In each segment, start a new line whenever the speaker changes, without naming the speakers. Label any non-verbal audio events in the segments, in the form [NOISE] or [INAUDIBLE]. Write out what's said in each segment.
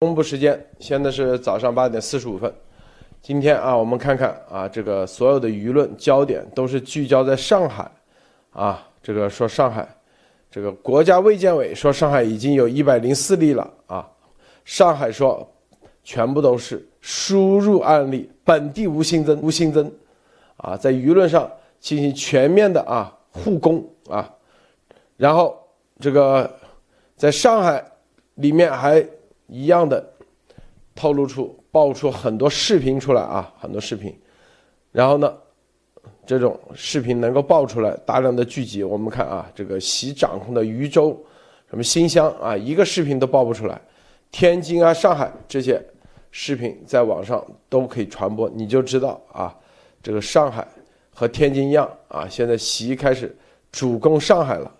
东部时间现在是早上八点四十五分。今天啊，我们看看啊，这个所有的舆论焦点都是聚焦在上海啊。这个说上海，这个国家卫健委说上海已经有一百零四例了啊。上海说全部都是输入案例，本地无新增，无新增啊。在舆论上进行全面的啊护工啊。然后这个在上海里面还。一样的，透露出爆出很多视频出来啊，很多视频，然后呢，这种视频能够爆出来大量的聚集，我们看啊，这个习掌控的渝州，什么新乡啊，一个视频都爆不出来，天津啊、上海这些视频在网上都可以传播，你就知道啊，这个上海和天津一样啊，现在习开始主攻上海了，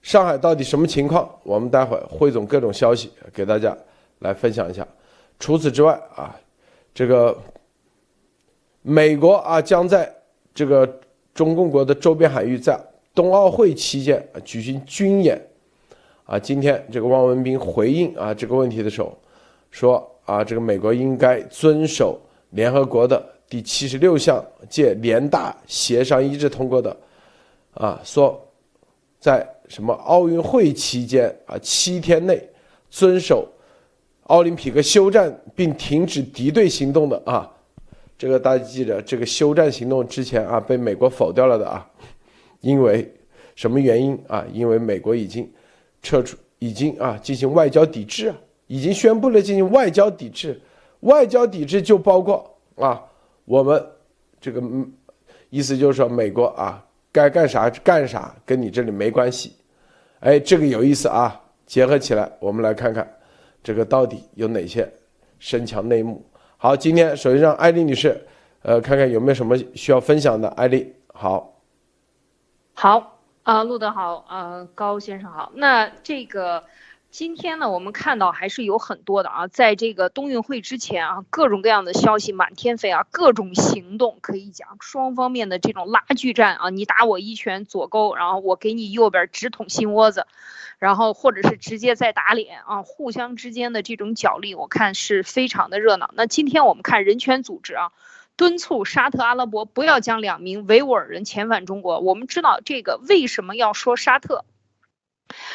上海到底什么情况？我们待会汇总各种消息给大家。来分享一下。除此之外啊，这个美国啊将在这个中共国的周边海域在冬奥会期间举行军演啊。今天这个汪文斌回应啊这个问题的时候说啊，这个美国应该遵守联合国的第七十六项届联大协商一致通过的啊，说在什么奥运会期间啊七天内遵守。奥林匹克休战并停止敌对行动的啊，这个大家记着，这个休战行动之前啊被美国否掉了的啊，因为什么原因啊？因为美国已经撤出，已经啊进行外交抵制，已经宣布了进行外交抵制。外交抵制就包括啊，我们这个意思就是说，美国啊该干啥干啥，跟你这里没关系。哎，这个有意思啊，结合起来，我们来看看。这个到底有哪些深强内幕？好，今天首先让艾丽女士，呃，看看有没有什么需要分享的。艾丽，好，
好啊，陆德好，呃，高先生好。那这个今天呢，我们看到还是有很多的啊，在这个冬运会之前啊，各种各样的消息满天飞啊，各种行动可以讲，双方面的这种拉锯战啊，你打我一拳左勾，然后我给你右边直捅心窝子。然后或者是直接再打脸啊，互相之间的这种角力，我看是非常的热闹。那今天我们看人权组织啊，敦促沙特阿拉伯不要将两名维吾尔人遣返中国。我们知道这个为什么要说沙特？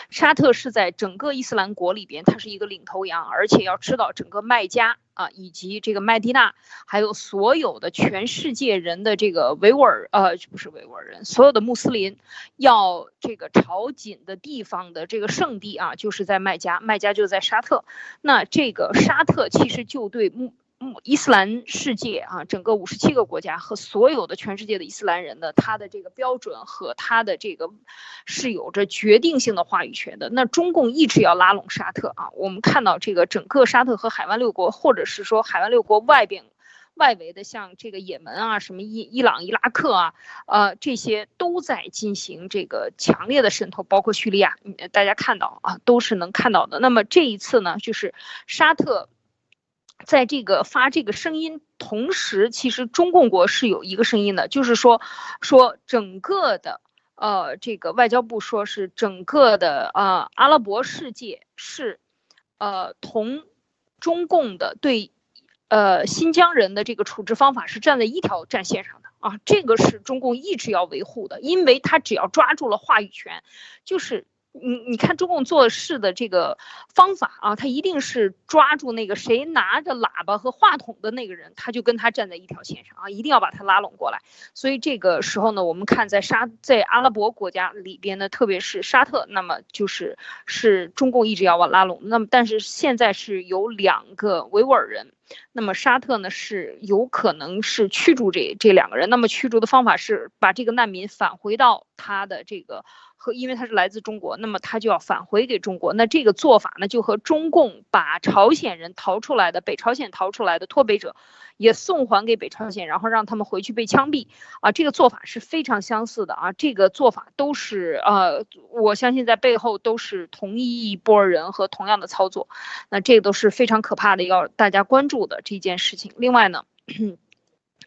沙特是在整个伊斯兰国里边，它是一个领头羊，而且要知道整个麦加啊，以及这个麦地那，还有所有的全世界人的这个维吾尔呃，不是维吾尔人，所有的穆斯林要这个朝觐的地方的这个圣地啊，就是在麦加，麦加就在沙特。那这个沙特其实就对穆。伊斯兰世界啊，整个五十七个国家和所有的全世界的伊斯兰人的他的这个标准和他的这个是有着决定性的话语权的。那中共一直要拉拢沙特啊，我们看到这个整个沙特和海湾六国，或者是说海湾六国外边外围的，像这个也门啊、什么伊伊朗、伊拉克啊，呃，这些都在进行这个强烈的渗透，包括叙利亚，大家看到啊，都是能看到的。那么这一次呢，就是沙特。在这个发这个声音同时，其实中共国是有一个声音的，就是说，说整个的，呃，这个外交部说是整个的，呃，阿拉伯世界是，呃，同中共的对，呃，新疆人的这个处置方法是站在一条战线上的啊，这个是中共一直要维护的，因为他只要抓住了话语权，就是。你你看中共做事的这个方法啊，他一定是抓住那个谁拿着喇叭和话筒的那个人，他就跟他站在一条线上啊，一定要把他拉拢过来。所以这个时候呢，我们看在沙在阿拉伯国家里边呢，特别是沙特，那么就是是中共一直要往拉拢。那么但是现在是有两个维吾尔人，那么沙特呢是有可能是驱逐这这两个人。那么驱逐的方法是把这个难民返回到他的这个。和因为他是来自中国，那么他就要返回给中国。那这个做法呢，就和中共把朝鲜人逃出来的北朝鲜逃出来的脱北者，也送还给北朝鲜，然后让他们回去被枪毙啊，这个做法是非常相似的啊。这个做法都是呃，我相信在背后都是同一波人和同样的操作。那这个都是非常可怕的，要大家关注的这件事情。另外呢。[CLEARS THROAT]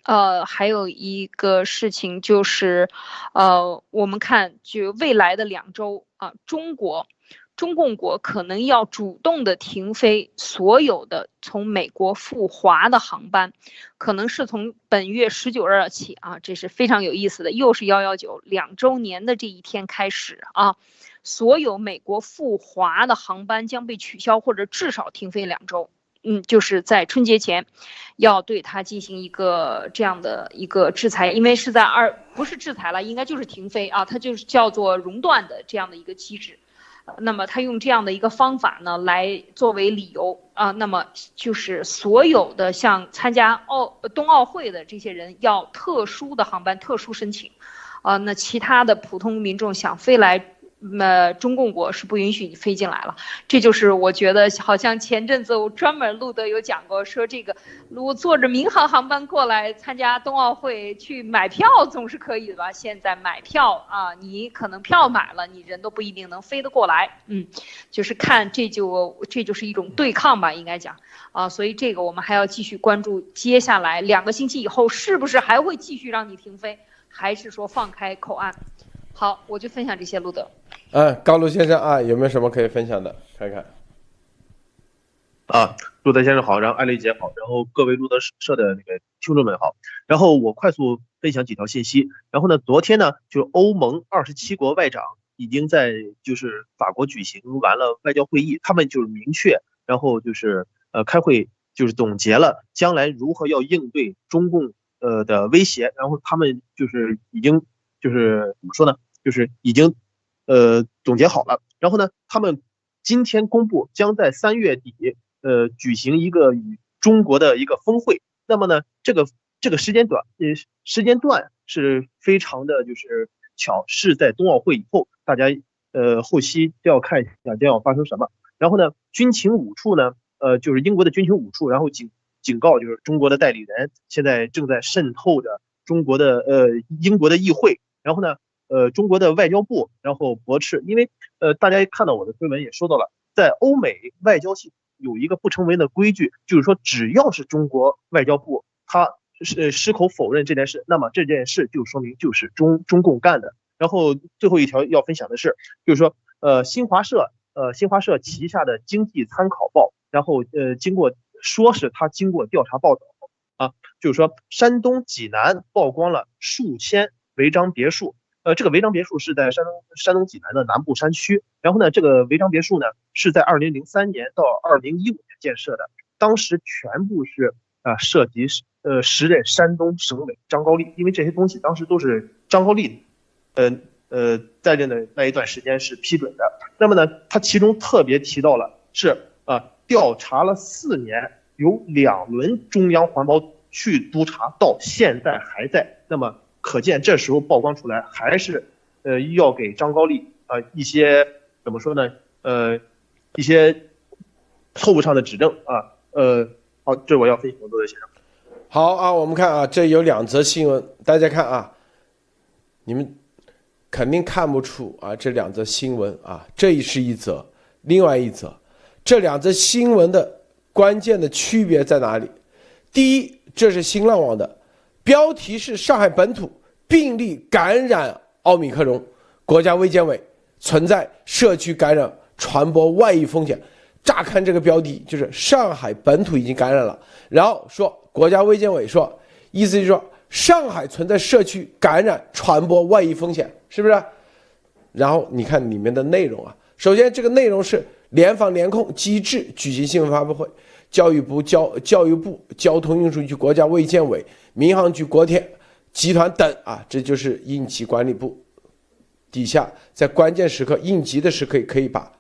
呃，还有一个事情就是，呃，我们看就未来的两周啊，中国，中共国可能要主动的停飞所有的从美国赴华的航班，可能是从本月十九日起啊，这是非常有意思的，又是幺幺九两周年的这一天开始啊，所有美国赴华的航班将被取消或者至少停飞两周。嗯，就是在春节前，要对他进行一个这样的一个制裁，因为是在二不是制裁了，应该就是停飞啊，它就是叫做熔断的这样的一个机制。那么他用这样的一个方法呢，来作为理由啊，那么就是所有的像参加奥冬奥会的这些人要特殊的航班、特殊申请，啊，那其他的普通民众想飞来。那中共国是不允许你飞进来了，这就是我觉得好像前阵子我专门路德有讲过，说这个我坐着民航航班过来参加冬奥会去买票总是可以的吧？现在买票啊，你可能票买了，你人都不一定能飞得过来。嗯，就是看这就这就是一种对抗吧，应该讲啊，所以这个我们还要继续关注，接下来两个星期以后是不是还会继续让你停飞，还是说放开口岸？好，我就分享这些，路德。
嗯，高路先生啊，有没有什么可以分享的？看看。
啊，路德先生好，然后艾丽姐好，然后各位路德社的那个听众们好。然后我快速分享几条信息。然后呢，昨天呢，就欧盟二十七国外长已经在就是法国举行完了外交会议，他们就是明确，然后就是呃开会就是总结了将来如何要应对中共呃的威胁。然后他们就是已经就是怎么说呢？就是已经，呃，总结好了。然后呢，他们今天公布将在三月底，呃，举行一个与中国的一个峰会。那么呢，这个这个时间短，呃，时间段是非常的，就是巧，是在冬奥会以后。大家，呃，后期都要看一下将要发生什么。然后呢，军情五处呢，呃，就是英国的军情五处，然后警警告，就是中国的代理人现在正在渗透着中国的，呃，英国的议会。然后呢。呃，中国的外交部，然后驳斥，因为呃，大家看到我的推文也说到了，在欧美外交系有一个不成文的规矩，就是说只要是中国外交部他是矢口否认这件事，那么这件事就说明就是中中共干的。然后最后一条要分享的是，就是说呃，新华社呃，新华社旗下的经济参考报，然后呃，经过说是他经过调查报道啊，就是说山东济南曝光了数千违章别墅。呃，这个违章别墅是在山东山东济南的南部山区。然后呢，这个违章别墅呢是在二零零三年到二零一五年建设的，当时全部是啊涉及呃时任山东省委张高丽，因为这些东西当时都是张高丽，呃呃在任的那一段时间是批准的。那么呢，他其中特别提到了是啊调查了四年，有两轮中央环保去督查，到现在还在。那么。可见这时候曝光出来，还是呃要给张高丽啊一些怎么说呢？呃一些错误上的指正啊。呃，好，这我要分析的，多谢先生。
好啊，我们看啊，这有两则新闻，大家看啊，你们肯定看不出啊这两则新闻啊，这是一则，另外一则，这两则新闻的关键的区别在哪里？第一，这是新浪网的。标题是上海本土病例感染奥密克戎，国家卫健委存在社区感染传播外溢风险。乍看这个标题就是上海本土已经感染了，然后说国家卫健委说，意思就是说上海存在社区感染传播外溢风险，是不是？然后你看里面的内容啊，首先这个内容是联防联控机制举行新闻发布会。教育部、教教育部、交通运输局、国家卫健委、民航局、国铁集团等啊，这就是应急管理部底下，在关键时刻、应急的时刻，可以把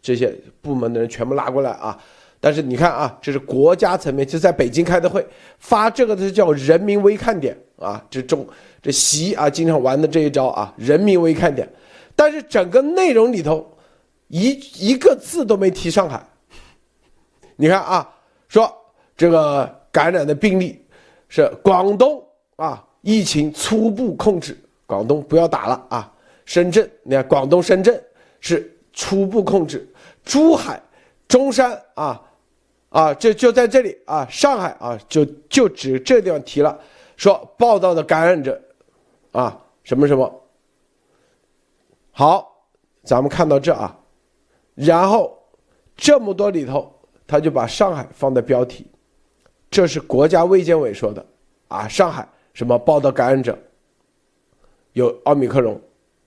这些部门的人全部拉过来啊。但是你看啊，这是国家层面，就在北京开的会，发这个的叫人民微看点啊，这中这习啊经常玩的这一招啊，人民微看点。但是整个内容里头一一个字都没提上海。你看啊，说这个感染的病例是广东啊，疫情初步控制，广东不要打了啊。深圳，你看广东深圳是初步控制，珠海、中山啊啊，这就在这里啊，上海啊，就就指这地方提了，说报道的感染者啊，什么什么。好，咱们看到这啊，然后这么多里头，他就把上海放在标题，这是国家卫健委说的啊，上海什么报道感染者有奥密克戎，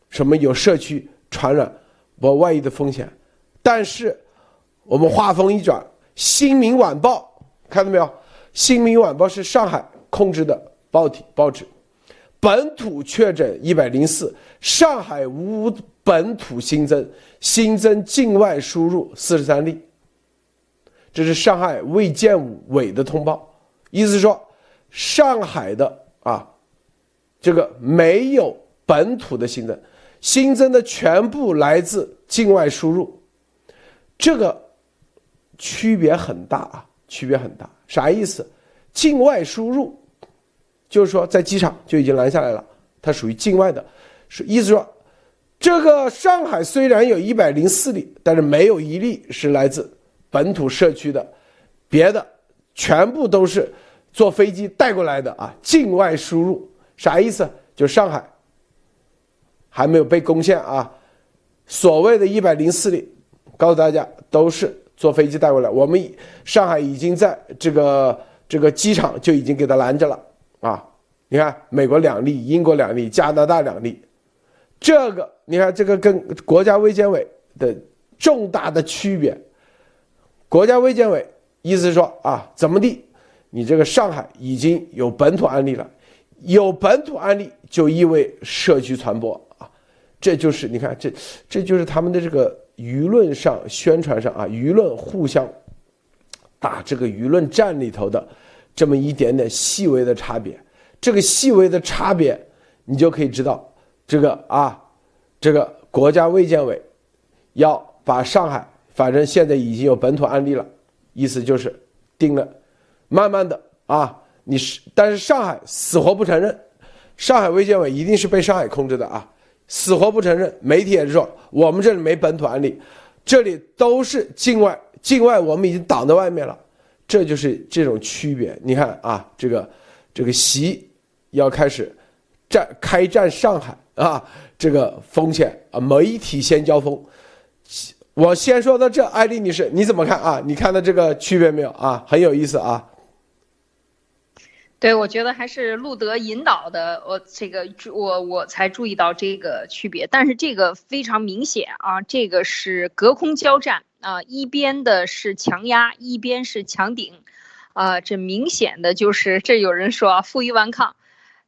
什么有社区传染或外溢的风险，但是我们话锋一转，《新民晚报》看到没有，《新民晚报》是上海控制的报体报纸。本土确诊一百零四，上海无本土新增，新增境外输入四十三例。这是上海卫健委的通报，意思是说，上海的啊，这个没有本土的新增，新增的全部来自境外输入，这个区别很大啊，区别很大。啥意思？境外输入。就是说，在机场就已经拦下来了，它属于境外的，是意思说，这个上海虽然有一百零四例，但是没有一例是来自本土社区的，别的全部都是坐飞机带过来的啊，境外输入啥意思？就上海还没有被攻陷啊，所谓的一百零四例，告诉大家都是坐飞机带过来，我们上海已经在这个这个机场就已经给他拦着了。啊，你看，美国两例，英国两例，加拿大两例，这个你看，这个跟国家卫健委的重大的区别。国家卫健委意思是说啊，怎么地，你这个上海已经有本土案例了，有本土案例就意味社区传播啊，这就是你看，这这就是他们的这个舆论上宣传上啊，舆论互相打这个舆论战里头的。这么一点点细微的差别，这个细微的差别，你就可以知道，这个啊，这个国家卫健委要把上海，反正现在已经有本土案例了，意思就是定了，慢慢的啊，你是，但是上海死活不承认，上海卫健委一定是被上海控制的啊，死活不承认，媒体也是说我们这里没本土案例，这里都是境外，境外我们已经挡在外面了。这就是这种区别。你看啊，这个这个习要开始战开战上海啊，这个风险啊，媒体先交锋。我先说到这，艾丽女士你怎么看啊？你看到这个区别没有啊？很有意思啊。
对，我觉得还是路德引导的，我这个我我才注意到这个区别。但是这个非常明显啊，这个是隔空交战。啊，一边的是强压，一边是强顶，啊，这明显的就是这有人说啊，负隅顽抗，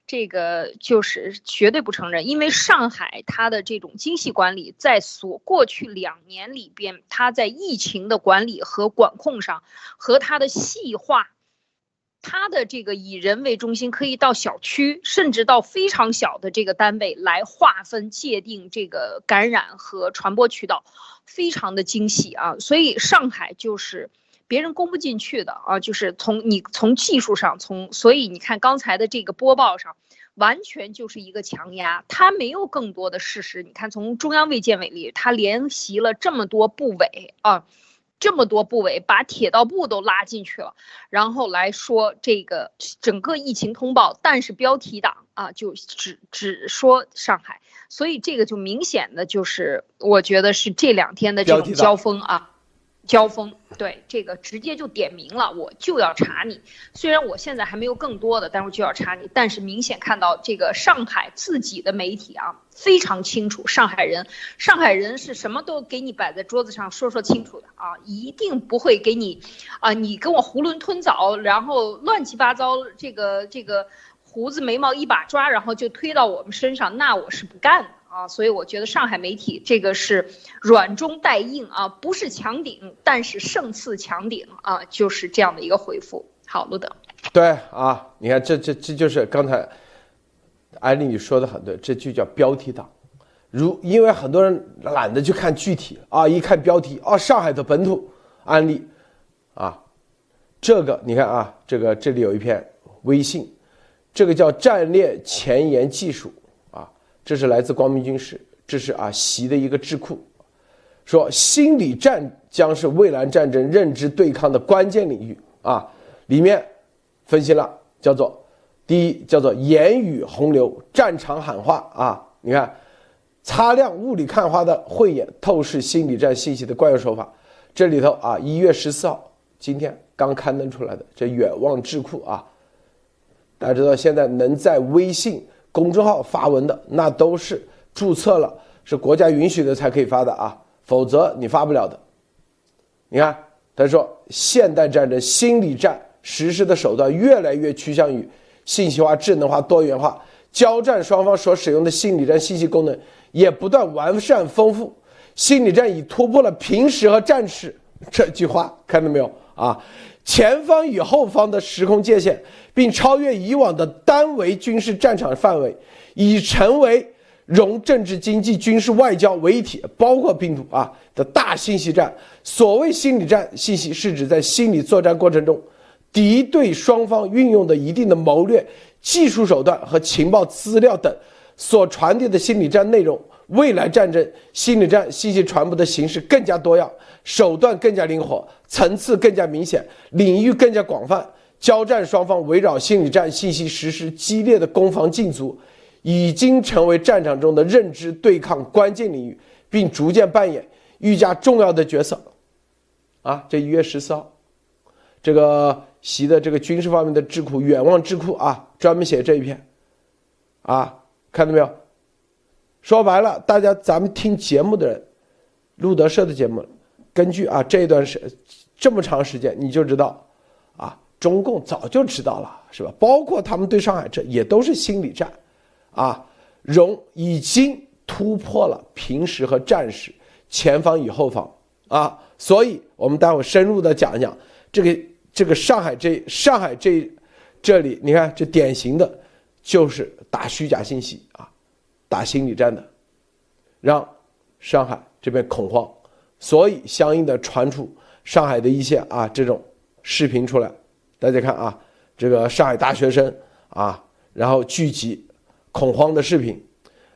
这个就是绝对不承认，因为上海它的这种精细管理，在所过去两年里边，它在疫情的管理和管控上，和它的细化。它的这个以人为中心，可以到小区，甚至到非常小的这个单位来划分界定这个感染和传播渠道，非常的精细啊。所以上海就是别人攻不进去的啊，就是从你从技术上，从所以你看刚才的这个播报上，完全就是一个强压，它没有更多的事实。你看从中央卫健委里，它联席了这么多部委啊。这么多部委把铁道部都拉进去了，然后来说这个整个疫情通报，但是标题党啊就只只说上海，所以这个就明显的就是我觉得是这两天的这种交锋啊。交锋，对这个直接就点名了，我就要查你。虽然我现在还没有更多的，但是就要查你。但是明显看到这个上海自己的媒体啊，非常清楚，上海人，上海人是什么都给你摆在桌子上说说清楚的啊，一定不会给你，啊，你跟我囫囵吞枣，然后乱七八糟，这个这个胡子眉毛一把抓，然后就推到我们身上，那我是不干的。啊，所以我觉得上海媒体这个是软中带硬啊，不是强顶，但是胜似强顶啊，就是这样的一个回复。好，路德。
对啊，你看这这这就是刚才安利你说的很对，这就叫标题党。如因为很多人懒得去看具体啊，一看标题啊，上海的本土案例啊，这个你看啊，这个这里有一篇微信，这个叫战略前沿技术。这是来自光明军事，这是啊习的一个智库，说心理战将是未来战争认知对抗的关键领域。啊，里面分析了叫做第一叫做言语洪流战场喊话。啊，你看擦亮雾里看花的慧眼，透视心理战信息的惯用手法。这里头啊，一月十四号，今天刚刊登出来的这远望智库。啊，大家知道现在能在微信公众号发文的，那都是注册了，是国家允许的才可以发的啊，否则你发不了的。你看，他说现代战争心理战实施的手段越来越趋向于信息化、智能化、多元化，交战双方所使用的心理战信息功能也不断完善丰富。心理战已突破了平时和战时这句话，看到没有啊？前方与后方的时空界限，并超越以往的单维军事战场范围，已成为融政治、经济、军事、外交为一体，包括病毒啊的大信息战。所谓心理战信息，是指在心理作战过程中，敌对双方运用的一定的谋略、技术手段和情报资料等所传递的心理战内容。未来战争心理战信息传播的形式更加多样，手段更加灵活，层次更加明显，领域更加广泛。交战双方围绕心理战信息实施激烈的攻防竞逐，已经成为战场中的认知对抗关键领域，并逐渐扮演愈加重要的角色。啊，这一月十四号，这个习的这个军事方面的智库远望智库啊，专门写这一篇。啊，看到没有？说白了，大家咱们听节目的人，路德社的节目，根据啊这一段时这么长时间，你就知道，啊中共早就知道了，是吧？包括他们对上海这也都是心理战，啊，融已经突破了平时和战时，前方与后方啊，所以我们待会深入的讲一讲这个这个上海这上海这这里，你看这典型的，就是打虚假信息啊。打心理战的，让上海这边恐慌，所以相应的传出上海的一些啊这种视频出来，大家看啊，这个上海大学生啊，然后聚集恐慌的视频，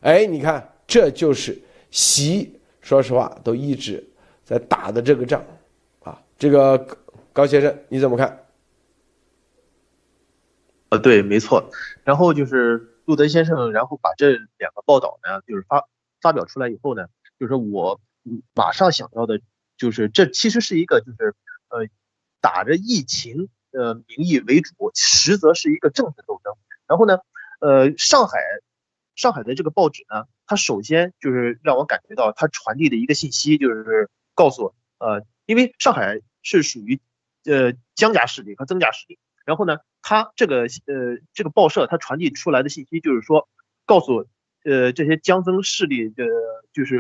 哎，你看这就是习，说实话都一直在打的这个仗，啊，这个高先生你怎么看？
呃，对，没错，然后就是。路德先生，然后把这两个报道呢，就是发发表出来以后呢，就是我马上想到的，就是这其实是一个，就是呃，打着疫情呃名义为主，实则是一个政治斗争。然后呢，呃，上海上海的这个报纸呢，它首先就是让我感觉到它传递的一个信息，就是告诉呃，因为上海是属于呃江家势力和曾家势力，然后呢。他这个呃，这个报社他传递出来的信息就是说，告诉呃这些江曾势力的，就是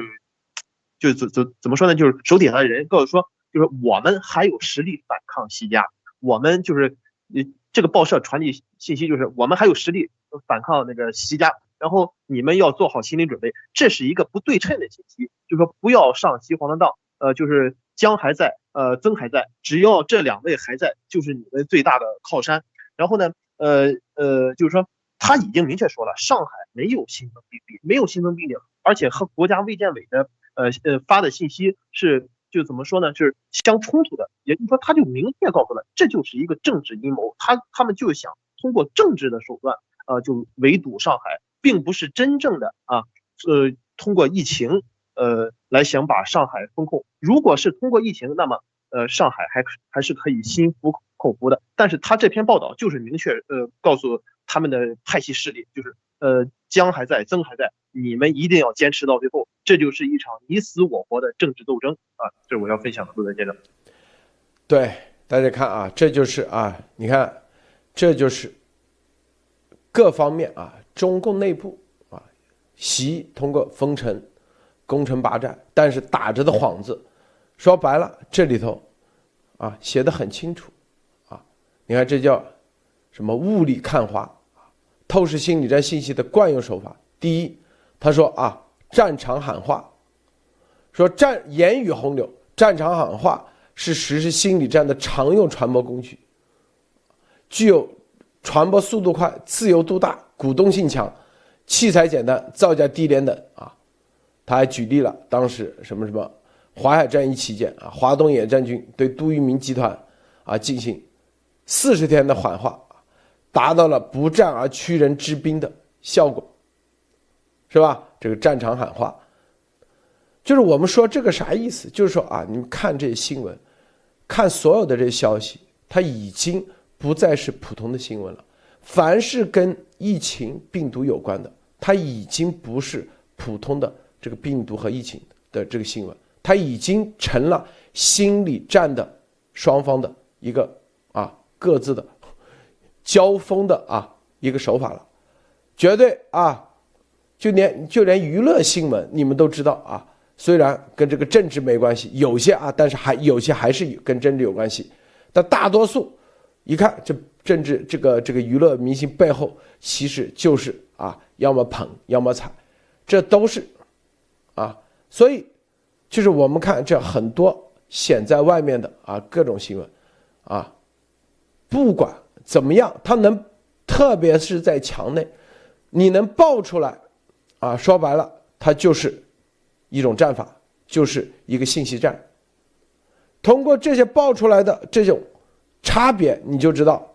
就怎怎怎么说呢？就是手底下的人告诉说，就是我们还有实力反抗西家，我们就是呃这个报社传递信息就是我们还有实力反抗那个西家，然后你们要做好心理准备，这是一个不对称的信息，就是说不要上西皇的当，呃，就是江还在，呃，曾还在，只要这两位还在，就是你们最大的靠山。然后呢，呃呃，就是说他已经明确说了，上海没有新增病例，没有新增病例，而且和国家卫健委的呃呃发的信息是就怎么说呢，是相冲突的。也就是说，他就明确告诉了，这就是一个政治阴谋，他他们就想通过政治的手段，呃，就围堵上海，并不是真正的啊，呃，通过疫情，呃，来想把上海封控。如果是通过疫情，那么呃，上海还还是可以心服。口服的，但是他这篇报道就是明确呃告诉他们的派系势力，就是呃江还在，曾还在，你们一定要坚持到最后，这就是一场你死我活的政治斗争啊！这是我要分享的，陆德先生。
对，大家看啊，这就是啊，你看，这就是各方面啊，中共内部啊，习通过封城、攻城拔寨，但是打着的幌子，说白了，这里头啊写的很清楚。啊你看，这叫什么雾里看花透视心理战信息的惯用手法。第一，他说啊，战场喊话，说战言语洪流，战场喊话是实施心理战的常用传播工具，具有传播速度快、自由度大、鼓动性强、器材简单、造价低廉等啊。他还举例了当时什么什么淮海战役期间啊，华东野战军对杜聿明集团啊进行。四十天的缓化，达到了不战而屈人之兵的效果，是吧？这个战场喊话就是我们说这个啥意思？就是说啊，你们看这些新闻，看所有的这些消息，它已经不再是普通的新闻了。凡是跟疫情病毒有关的，它已经不是普通的这个病毒和疫情的这个新闻，它已经成了心理战的双方的一个啊各自的交锋的啊一个手法了，绝对啊，就连就连娱乐新闻你们都知道啊。虽然跟这个政治没关系，有些啊，但是还有些还是跟政治有关系。但大多数一看，这政治这个这个娱乐明星背后，其实就是啊，要么捧，要么踩，这都是。所以就是我们看这很多显在外面的啊各种新闻啊，不管怎么样，他能，特别是在墙内，你能爆出来啊，说白了，它就是。一种战法就是一个信息战。通过这些爆出来的这种差别，你就知道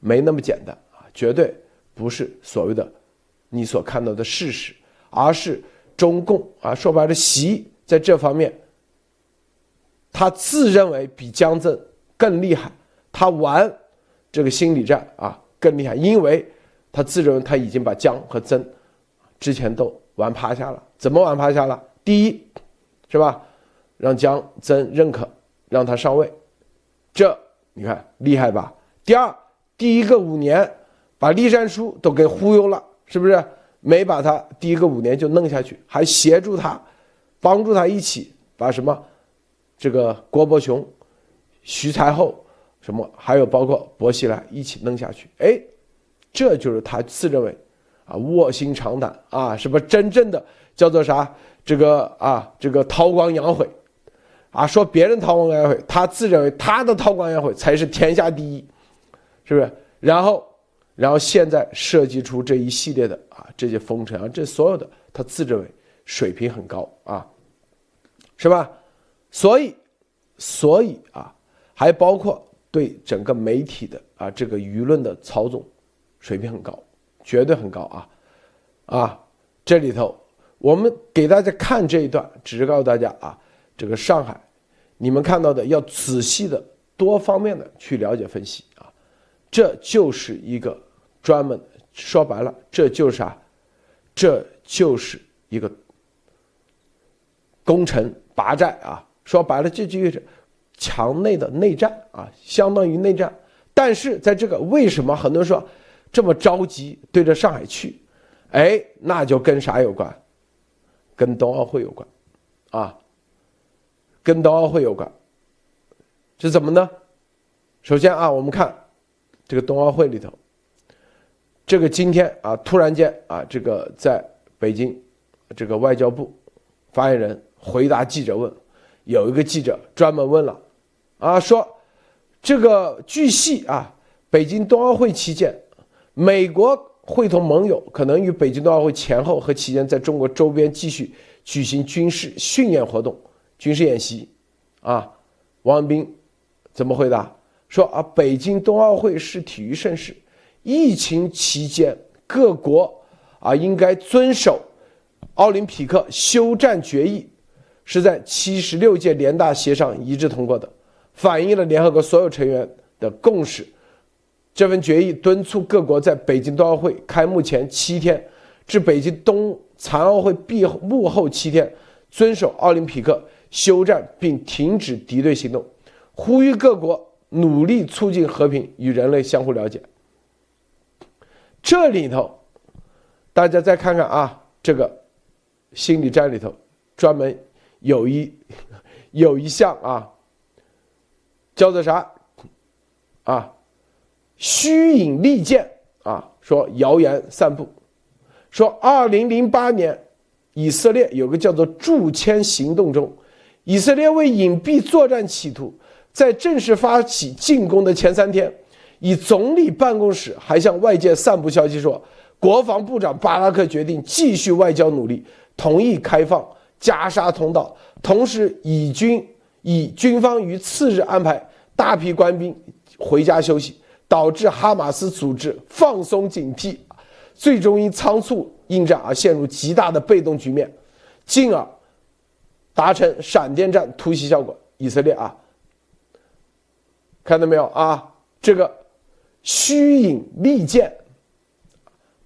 没那么简单啊，绝对不是所谓的你所看到的事实，而是中共啊，说白了，习在这方面，他自认为比江泽更厉害，他玩这个心理战啊更厉害，因为他自认为他已经把江和曾之前都玩趴下了，怎么玩趴下了？第一，是吧？让江曾认可，让他上位，这你看厉害吧？第二，第一个五年把栗战书都给忽悠了，是不是？没把他第一个五年就弄下去，还协助他，帮助他一起把什么这个郭伯雄、徐才厚什么，还有包括薄熙来一起弄下去。哎，这就是他自认为啊卧薪尝胆啊，什么真正的叫做啥？这个啊，这个韬光养晦，啊，说别人韬光养晦，他自认为他的韬光养晦才是天下第一，是不是？然后，然后现在设计出这一系列的啊，这些封尘啊，这所有的他自认为水平很高啊，是吧？所以，所以啊，还包括对整个媒体的啊这个舆论的操纵，水平很高，绝对很高啊，啊，这里头。我们给大家看这一段，只是告诉大家啊，这个上海，你们看到的要仔细的、多方面的去了解分析啊，这就是一个专门说白了，这就是啊？这就是一个攻城拔寨啊！说白了，这就是墙内的内战啊，相当于内战。但是在这个为什么很多人说这么着急对着上海去？哎，那就跟啥有关？跟冬奥会有关，啊，跟冬奥会有关，是怎么呢？首先啊，我们看这个冬奥会里头，这个今天啊，突然间啊，这个在北京，这个外交部发言人回答记者问，有一个记者专门问了，啊，说这个据悉啊，北京冬奥会期间，美国。会同盟友可能与北京冬奥会前后和期间，在中国周边继续举行军事训练活动、军事演习。啊，王文斌怎么回答？说啊，北京冬奥会是体育盛事，疫情期间各国啊应该遵守奥林匹克休战决议，是在七十六届联大协商一致通过的，反映了联合国所有成员的共识。这份决议敦促各国在北京冬奥会开幕前七天至北京冬残奥会闭幕后七天，遵守奥林匹克休战并停止敌对行动，呼吁各国努力促进和平与人类相互了解。这里头，大家再看看啊，这个心理战里头专门有一 [LAUGHS] 有一项啊，叫做啥啊？虚影利剑啊，说谣言散布，说二零零八年以色列有个叫做驻签行动中，以色列为隐蔽作战企图，在正式发起进攻的前三天，以总理办公室还向外界散布消息说，国防部长巴拉克决定继续外交努力，同意开放加沙通道，同时以军以军方于次日安排大批官兵回家休息。导致哈马斯组织放松警惕，最终因仓促应战而陷入极大的被动局面，进而达成闪电战突袭效果。以色列啊，看到没有啊？这个虚影利剑，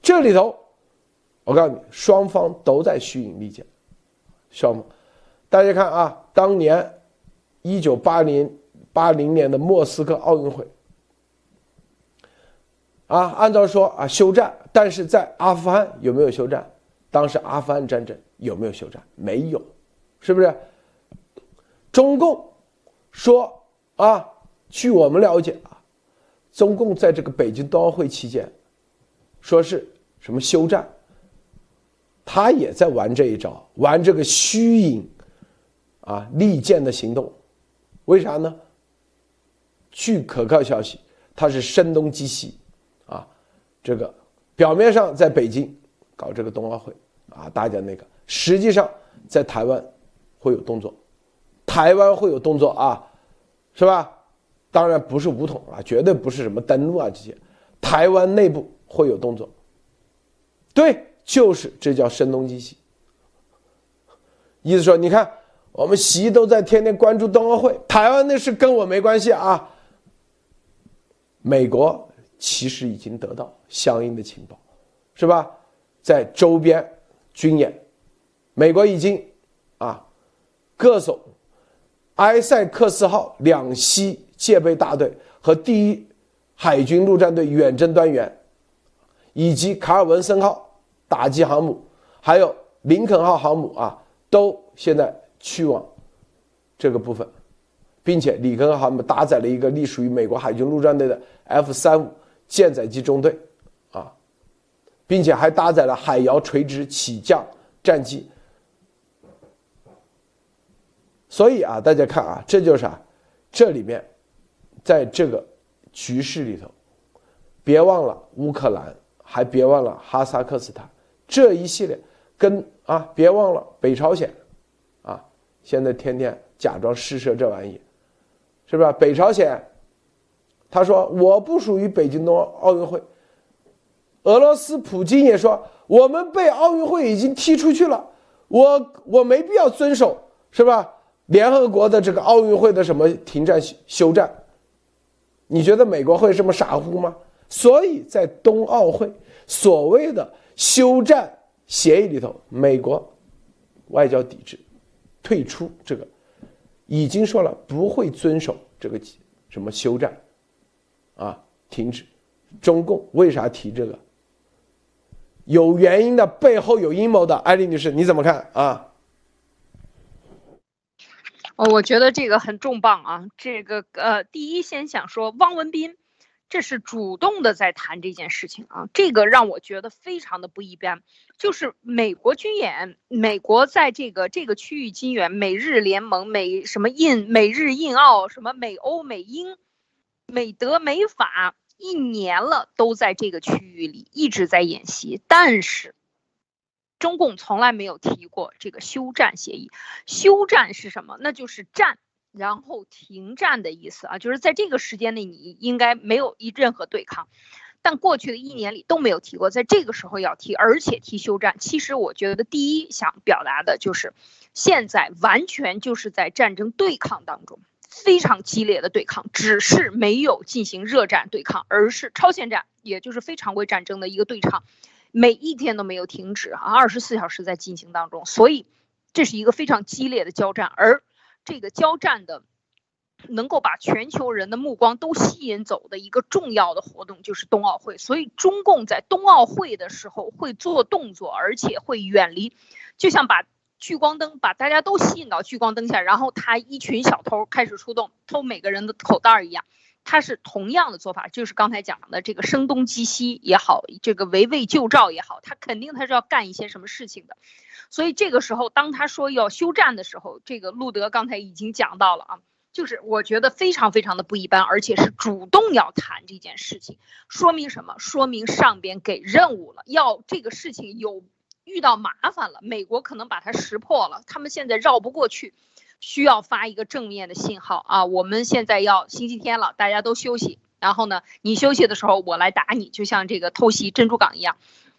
这里头，我告诉你，双方都在虚影利剑。双方，大家看啊，当年一九八零八零年的莫斯科奥运会。啊，按照说啊休战，但是在阿富汗有没有休战？当时阿富汗战争有没有休战？没有，是不是？中共说啊，据我们了解啊，中共在这个北京冬奥会期间，说是什么休战，他也在玩这一招，玩这个虚影啊利剑的行动，为啥呢？据可靠消息，他是声东击西。啊这个表面上在北京搞这个冬奥会啊，大家那个实际上在台湾会有动作，台湾会有动作啊，是吧？当然不是武统啊，绝对不是什么登陆啊这些，台湾内部会有动作。对，就是这叫声东击西，意思说你看我们习都在天天关注冬奥会，台湾那事跟我没关系啊，美国。其实已经得到相应的情报，是吧？在周边军演，美国已经啊，各艘埃塞克斯号两栖戒备大队和第一海军陆战队远征端员，以及卡尔文森号打击航母，还有林肯号航母啊，都现在去往这个部分，并且里根号航母搭载了一个隶属于美国海军陆战队的 F 三五。舰载机中队，啊，并且还搭载了海遥垂直起降战机，所以啊，大家看啊，这就是啊，这里面，在这个局势里头，别忘了乌克兰，还别忘了哈萨克斯坦这一系列，跟啊，别忘了北朝鲜，啊，现在天天假装试射这玩意，是不是？北朝鲜。他说：“我不属于北京冬奥运会。”俄罗斯普京也说：“我们被奥运会已经踢出去了，我我没必要遵守，是吧？联合国的这个奥运会的什么停战休战？你觉得美国会这么傻乎吗？所以在冬奥会所谓的休战协议里头，美国外交抵制，退出这个，已经说了不会遵守这个什么休战。”啊，停止！中共为啥提这个？有原因的，背后有阴谋的。艾丽女士，你怎么看啊？
哦，我觉得这个很重磅啊！这个呃，第一先想说汪文斌，这是主动的在谈这件事情啊，这个让我觉得非常的不一般。就是美国军演，美国在这个这个区域军演，美日联盟、美什么印、美日印澳，什么美欧美英。美德美法一年了，都在这个区域里一直在演习，但是中共从来没有提过这个休战协议。休战是什么？那就是战，然后停战的意思啊，就是在这个时间内你应该没有一任何对抗。但过去的一年里都没有提过，在这个时候要提，而且提休战。其实我觉得第一想表达的就是，现在完全就是在战争对抗当中。非常激烈的对抗，只是没有进行热战对抗，而是超限战，也就是非常规战争的一个对抗，每一天都没有停止啊，二十四小时在进行当中，所以这是一个非常激烈的交战，而这个交战的能够把全球人的目光都吸引走的一个重要的活动就是冬奥会，所以中共在冬奥会的时候会做动作，而且会远离，就像把。聚光灯把大家都吸引到聚光灯下，然后他一群小偷开始出动，偷每个人的口袋一样。他是同样的做法，就是刚才讲的这个声东击西也好，这个围魏救赵也好，他肯定他是要干一些什么事情的。所以这个时候，当他说要休战的时候，这个路德刚才已经讲到了啊，就是我觉得非常非常的不一般，而且是主动要谈这件事情，说明什么？说明上边给任务了，要这个事情有。遇到麻烦了，美国可能把它识破了，他们现在绕不过去，需要发一个正面的信号啊！我们现在要星期天了，大家都休息，然后呢，你休息的时候我来打你，就像这个偷袭珍珠港一样。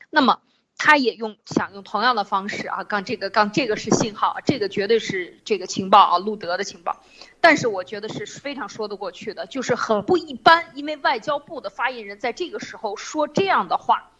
那么他也用想用同样的方式啊，刚这个刚这个是信号，这个绝对是这个情报啊，路德的情报。但是我觉得是非常说得过去的，就是很不一般，因为外交部的发言人在这个时候说这样的话。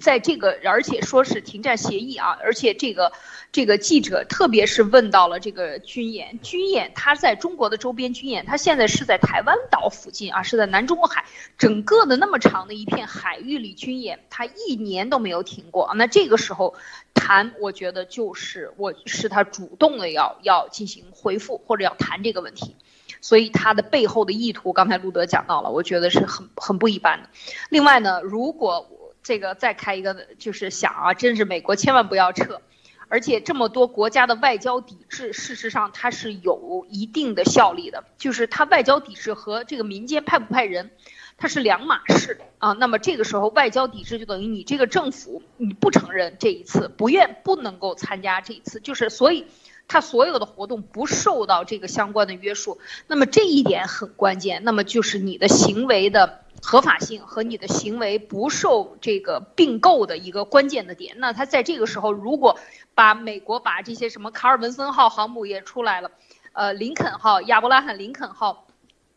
在这个，而且说是停战协议啊，而且这个这个记者特别是问到了这个军演，军演它在中国的周边军演，它现在是在台湾岛附近啊，是在南中国海整个的那么长的一片海域里军演，它一年都没有停过。那这个时候谈，我觉得就是我是他主动的要要进行回复或者要谈这个问题，所以他的背后的意图，刚才路德讲到了，我觉得是很很不一般的。另外呢，如果这个再开一个，就是想啊，真是美国千万不要撤，而且这么多国家的外交抵制，事实上它是有一定的效力的，就是它外交抵制和这个民间派不派人，它是两码事啊。那么这个时候外交抵制就等于你这个政府你不承认这一次，不愿不能够参加这一次，就是所以它所有的活动不受到这个相关的约束。那么这一点很关键，那么就是你的行为的。合法性和你的行为不受这个并购的一个关键的点，那他在这个时候如果把美国把这些什么卡尔文森号航母也出来了，呃，林肯号、亚伯拉罕林肯号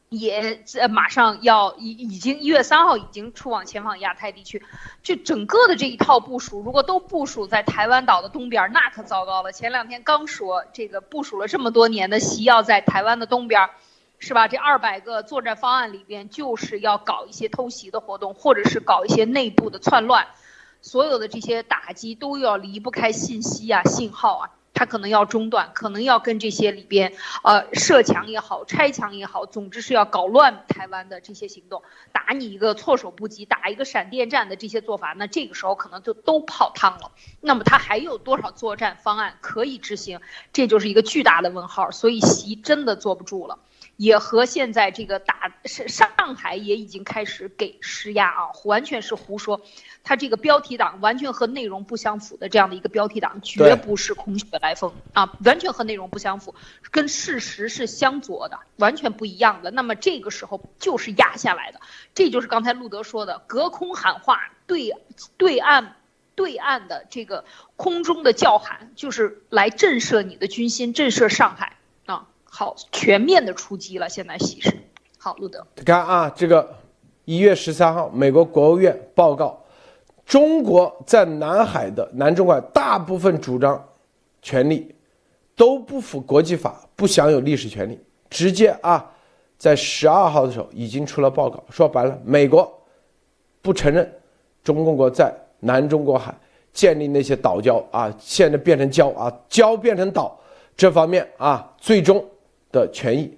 也呃马上要已已经一月三号已经出往前往亚太地区，就整个的这一套部署，如果都部署在台湾岛的东边，那可糟糕了。前两天刚说这个部署了这么多年的西要在台湾的东边。是吧？这二百个作战方案里边，就是要搞一些偷袭的活动，或者是搞一些内部的窜乱，所有的这些打击都要离不开信息啊、信号啊，它可能要中断，可能要跟这些里边，呃，设墙也好、拆墙也好，总之是要搞乱台湾的这些行动，打你一个措手不及，打一个闪电战的这些做法，那这个时候可能就都泡汤了。那么它还有多少作战方案可以执行？这就是一个巨大的问号。所以习真的坐不住了。也和现在这个打上上海也已经开始给施压啊，完全是胡说。他这个标题党完全和内容不相符的这样的一个标题党，绝不是空穴来风啊，完全和内容不相符，跟事实是相左的，完全不一样的。那么这个时候就是压下来的，这就是刚才路德说的隔空喊话，对对岸对岸的这个空中的叫喊，就是来震慑你的军心，震慑上海。好，全面的出击了。现在形势好，路德，
你看啊，这个一月十三号，美国国务院报告，中国在南海的南中海大部分主张权利都不符国际法，不享有历史权利。直接啊，在十二号的时候已经出了报告，说白了，美国不承认中共国在南中国海建立那些岛礁啊，现在变成礁啊，礁变成岛这方面啊，最终。的权益，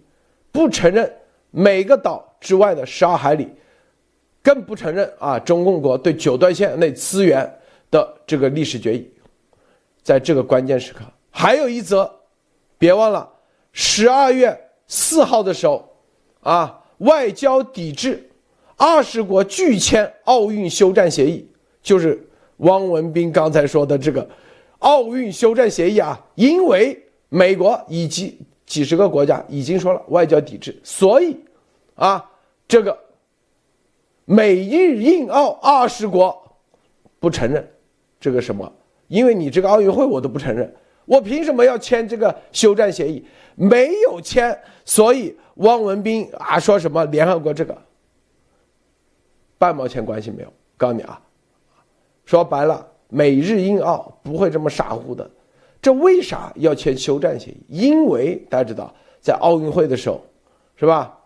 不承认每个岛之外的十二海里，更不承认啊中共国对九段线内资源的这个历史决议。在这个关键时刻，还有一则，别忘了十二月四号的时候，啊，外交抵制二十国拒签奥运休战协议，就是汪文斌刚才说的这个奥运休战协议啊，因为美国以及。几十个国家已经说了外交抵制，所以，啊，这个美日印澳二十国不承认这个什么？因为你这个奥运会我都不承认，我凭什么要签这个休战协议？没有签，所以汪文斌啊说什么联合国这个半毛钱关系没有？告诉你啊，说白了，美日印澳不会这么傻乎的。这为啥要签休战协议？因为大家知道，在奥运会的时候，是吧？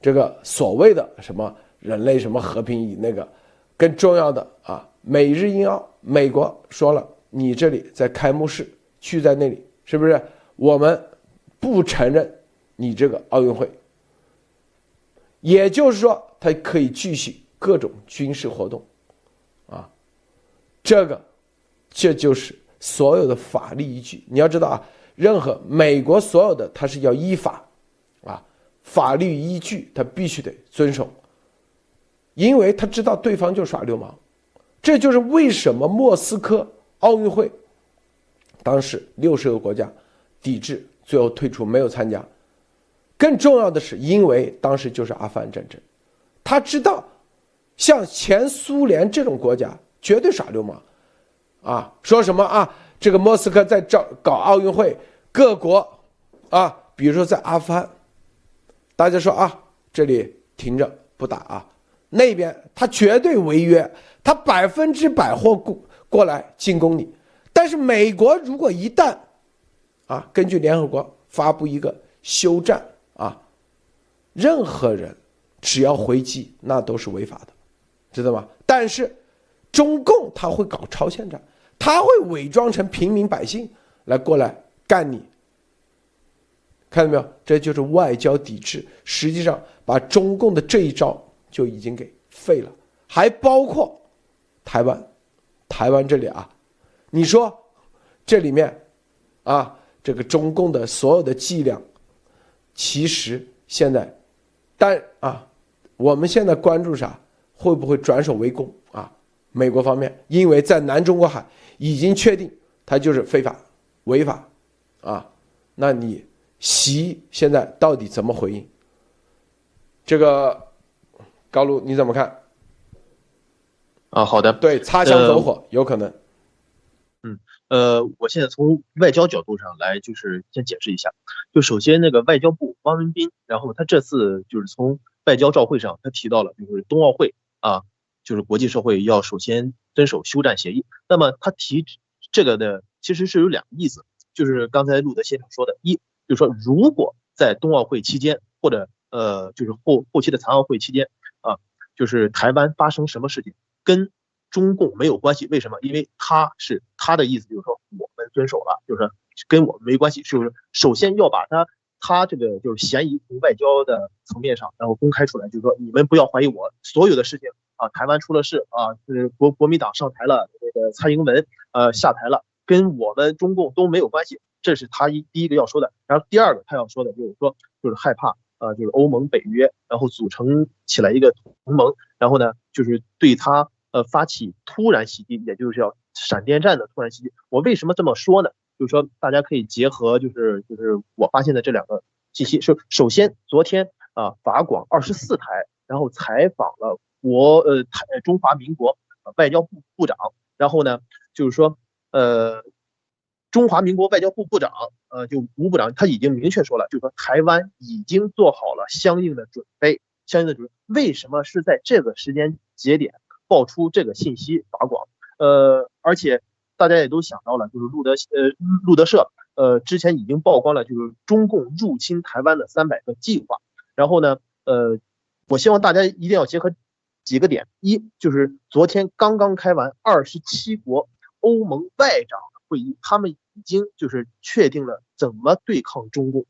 这个所谓的什么人类什么和平以那个更重要的啊，美日印澳，美国说了，你这里在开幕式去在那里，是不是？我们不承认你这个奥运会，也就是说，它可以继续各种军事活动，啊，这个，这就是。所有的法律依据，你要知道啊，任何美国所有的，它是要依法，啊，法律依据它必须得遵守，因为他知道对方就耍流氓，这就是为什么莫斯科奥运会，当时六十个国家抵制，最后退出没有参加，更重要的是，因为当时就是阿富汗战争，他知道，像前苏联这种国家绝对耍流氓。啊，说什么啊？这个莫斯科在找搞奥运会，各国啊，比如说在阿富汗，大家说啊，这里停着不打啊，那边他绝对违约，他百分之百或过过来进攻你。但是美国如果一旦啊，根据联合国发布一个休战啊，任何人只要回击，那都是违法的，知道吗？但是中共他会搞超限战。他会伪装成平民百姓来过来干你，看到没有？这就是外交抵制，实际上把中共的这一招就已经给废了。还包括台湾，台湾这里啊，你说这里面啊，这个中共的所有的伎俩，其实现在，但啊，我们现在关注啥？会不会转守为攻啊？美国方面，因为在南中国海。已经确定，它就是非法、违法，啊，那你习现在到底怎么回应？这个高露你怎么看？
啊，好的，
对，擦枪走火有可能。
嗯，呃，我现在从外交角度上来，就是先解释一下，就首先那个外交部汪文斌，然后他这次就是从外交照会上，他提到了就是冬奥会啊，就是国际社会要首先。遵守休战协议。那么他提这个的其实是有两个意思，就是刚才路德先生说的，一就是说如果在冬奥会期间或者呃就是后后期的残奥会期间啊，就是台湾发生什么事情跟中共没有关系，为什么？因为他是他的意思就是说我们遵守了，就是跟我们没关系，是不是？首先要把他他这个就是嫌疑从外交的层面上，然后公开出来，就是说你们不要怀疑我所有的事情。啊，台湾出了事啊，是国国民党上台了，那个蔡英文呃下台了，跟我们中共都没有关系，这是他一第一个要说的。然后第二个他要说的就是说，就是害怕啊，就是欧盟、北约，然后组成起来一个同盟，然后呢，就是对他呃发起突然袭击，也就是要闪电战的突然袭击。我为什么这么说呢？就是说大家可以结合就是就是我发现的这两个信息，是首先昨天啊法广二十四台，然后采访了。国呃台中华民国外交部部长，然后呢，就是说呃中华民国外交部部长呃就吴部长他已经明确说了，就是说台湾已经做好了相应的准备，相应的准备。为什么是在这个时间节点爆出这个信息法广？呃，而且大家也都想到了，就是路德呃路德社呃之前已经曝光了，就是中共入侵台湾的三百个计划。然后呢，呃，我希望大家一定要结合。几个点，一就是昨天刚刚开完二十七国欧盟外长的会议，他们已经就是确定了怎么对抗中共，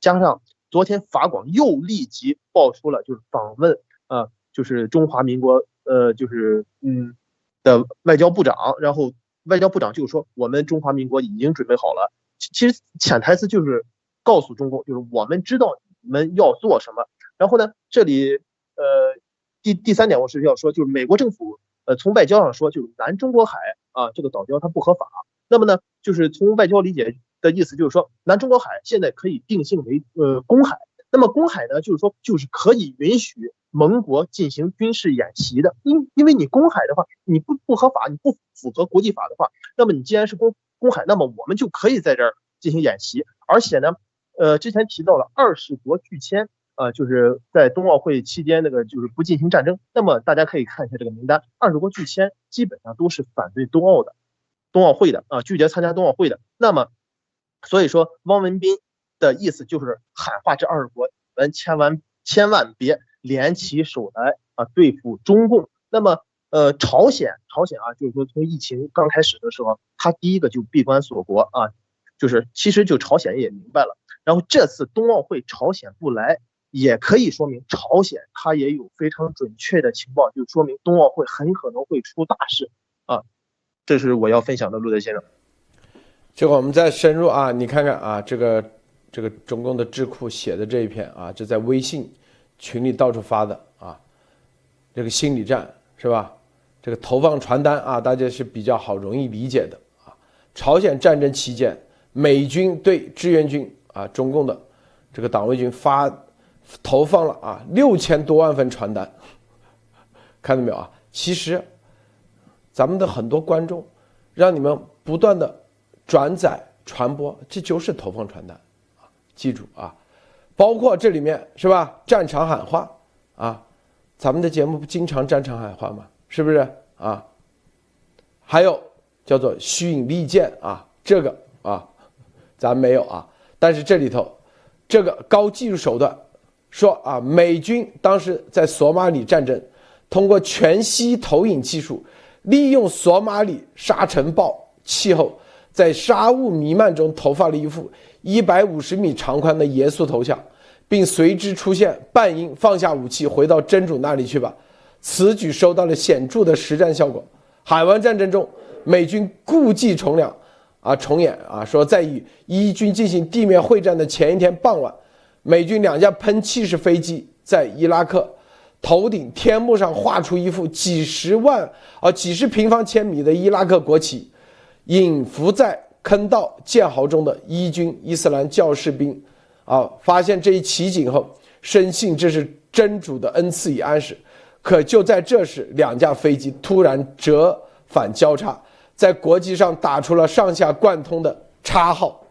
加上昨天法广又立即爆出了就是访问呃就是中华民国呃就是嗯的外交部长，然后外交部长就是说我们中华民国已经准备好了，其实潜台词就是告诉中共就是我们知道你们要做什么，然后呢这里呃。第第三点，我是要说，就是美国政府，呃，从外交上说，就是南中国海啊，这个岛礁它不合法。那么呢，就是从外交理解的意思，就是说南中国海现在可以定性为呃公海。那么公海呢，就是说就是可以允许盟国进行军事演习的。因因为你公海的话，你不不合法，你不符合国际法的话，那么你既然是公公海，那么我们就可以在这儿进行演习。而且呢，呃，之前提到了二十国拒签。呃，就是在冬奥会期间，那个就是不进行战争。那么大家可以看一下这个名单，二十国拒签，基本上都是反对冬奥的，冬奥会的啊，拒绝参加冬奥会的。那么，所以说汪文斌的意思就是喊话这二十国，咱千万千万别联起手来啊，对付中共。那么，呃，朝鲜，朝鲜啊，就是说从疫情刚开始的时候，他第一个就闭关锁国啊，就是其实就朝鲜也明白了。然后这次冬奥会朝鲜不来。也可以说明朝鲜它也有非常准确的情报，就说明冬奥会很可能会出大事啊！这是我要分享的，陆德先生。
这会我们再深入啊，你看看啊，这个这个中共的智库写的这一篇啊，就在微信群里到处发的啊，这个心理战是吧？这个投放传单啊，大家是比较好容易理解的啊。朝鲜战争期间，美军对志愿军啊，中共的这个党卫军发。投放了啊六千多万份传单，[LAUGHS] 看到没有啊？其实，咱们的很多观众让你们不断的转载传播，这就是投放传单！记住啊，包括这里面是吧？战场喊话啊，咱们的节目不经常战场喊话吗？是不是啊？还有叫做虚影利剑啊，这个啊，咱没有啊，但是这里头这个高技术手段，说啊，美军当时在索马里战争，通过全息投影技术。利用索马里沙尘暴气候，在沙雾弥漫中投放了一副一百五十米长宽的严肃头像，并随之出现半音“放下武器，回到真主那里去吧”。此举收到了显著的实战效果。海湾战争中，美军故伎重演，啊，重演啊，说在与伊军进行地面会战的前一天傍晚，美军两架喷气式飞机在伊拉克。头顶天幕上画出一幅几十万啊几十平方千米的伊拉克国旗，隐伏在坑道剑壕中的伊军伊斯兰教士兵，啊，发现这一奇景后，深信这是真主的恩赐与安使。可就在这时，两架飞机突然折返交叉，在国际上打出了上下贯通的叉号。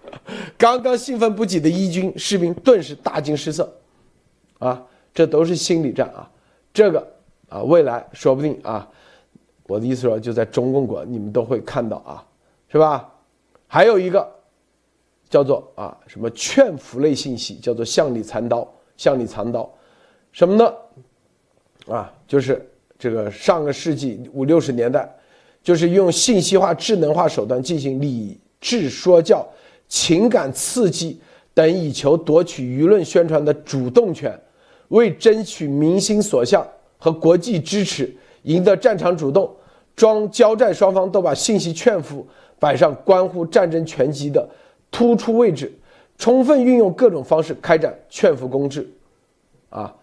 [LAUGHS] 刚刚兴奋不已的伊军士兵顿时大惊失色，啊。这都是心理战啊，这个啊，未来说不定啊，我的意思说就在中共国，你们都会看到啊，是吧？还有一个叫做啊什么劝服类信息，叫做向里藏刀，向里藏刀，什么呢？啊，就是这个上个世纪五六十年代，就是用信息化、智能化手段进行理智说教、情感刺激等，以求夺取舆论宣传的主动权。为争取民心所向和国际支持，赢得战场主动，装交战双方都把信息劝服摆上关乎战争全局的突出位置，充分运用各种方式开展劝服攻势，啊，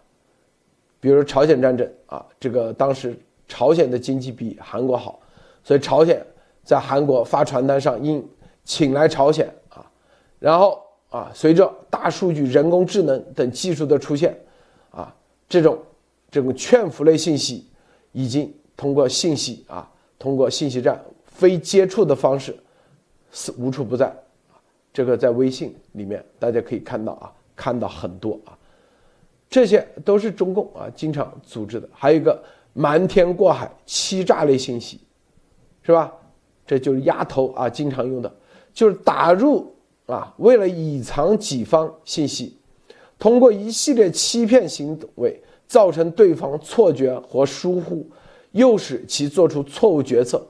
比如朝鲜战争啊，这个当时朝鲜的经济比韩国好，所以朝鲜在韩国发传单上应请来朝鲜啊，然后啊，随着大数据、人工智能等技术的出现。啊这种这种劝服类信息，已经通过信息啊，通过信息站非接触的方式，是无处不在。这个在微信里面大家可以看到啊，看到很多啊，这些都是中共啊经常组织的。还有一个瞒天过海欺诈类信息，是吧？这就是丫头啊经常用的，就是打入啊，为了隐藏己方信息。通过一系列欺骗行为，造成对方错觉和疏忽，诱使其做出错误决策。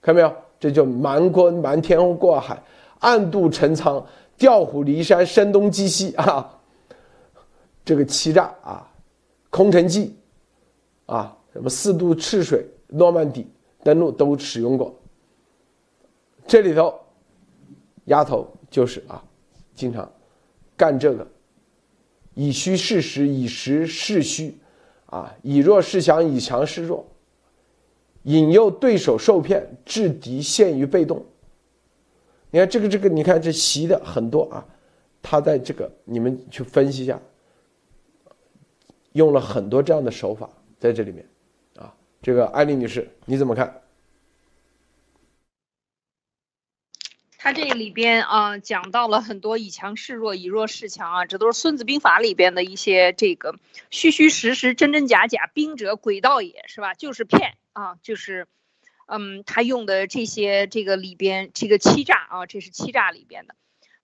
看到没有？这就瞒过瞒天过海，暗度陈仓，调虎离山，声东击西啊！这个欺诈啊，空城计啊，什么四渡赤水、诺曼底登陆都使用过。这里头，丫头就是啊，经常干这个。以虚示实，以实示虚，啊，以弱示强，以强示弱，引诱对手受骗，制敌陷于被动。你看这个，这个，你看这习的很多啊，他在这个你们去分析一下，用了很多这样的手法在这里面，啊，这个艾丽女士你怎么看？
他这里边啊讲到了很多以强示弱，以弱示强啊，这都是《孙子兵法》里边的一些这个虚虚实实、真真假假，兵者诡道也是吧？就是骗啊，就是，嗯，他用的这些这个里边这个欺诈啊，这是欺诈里边的。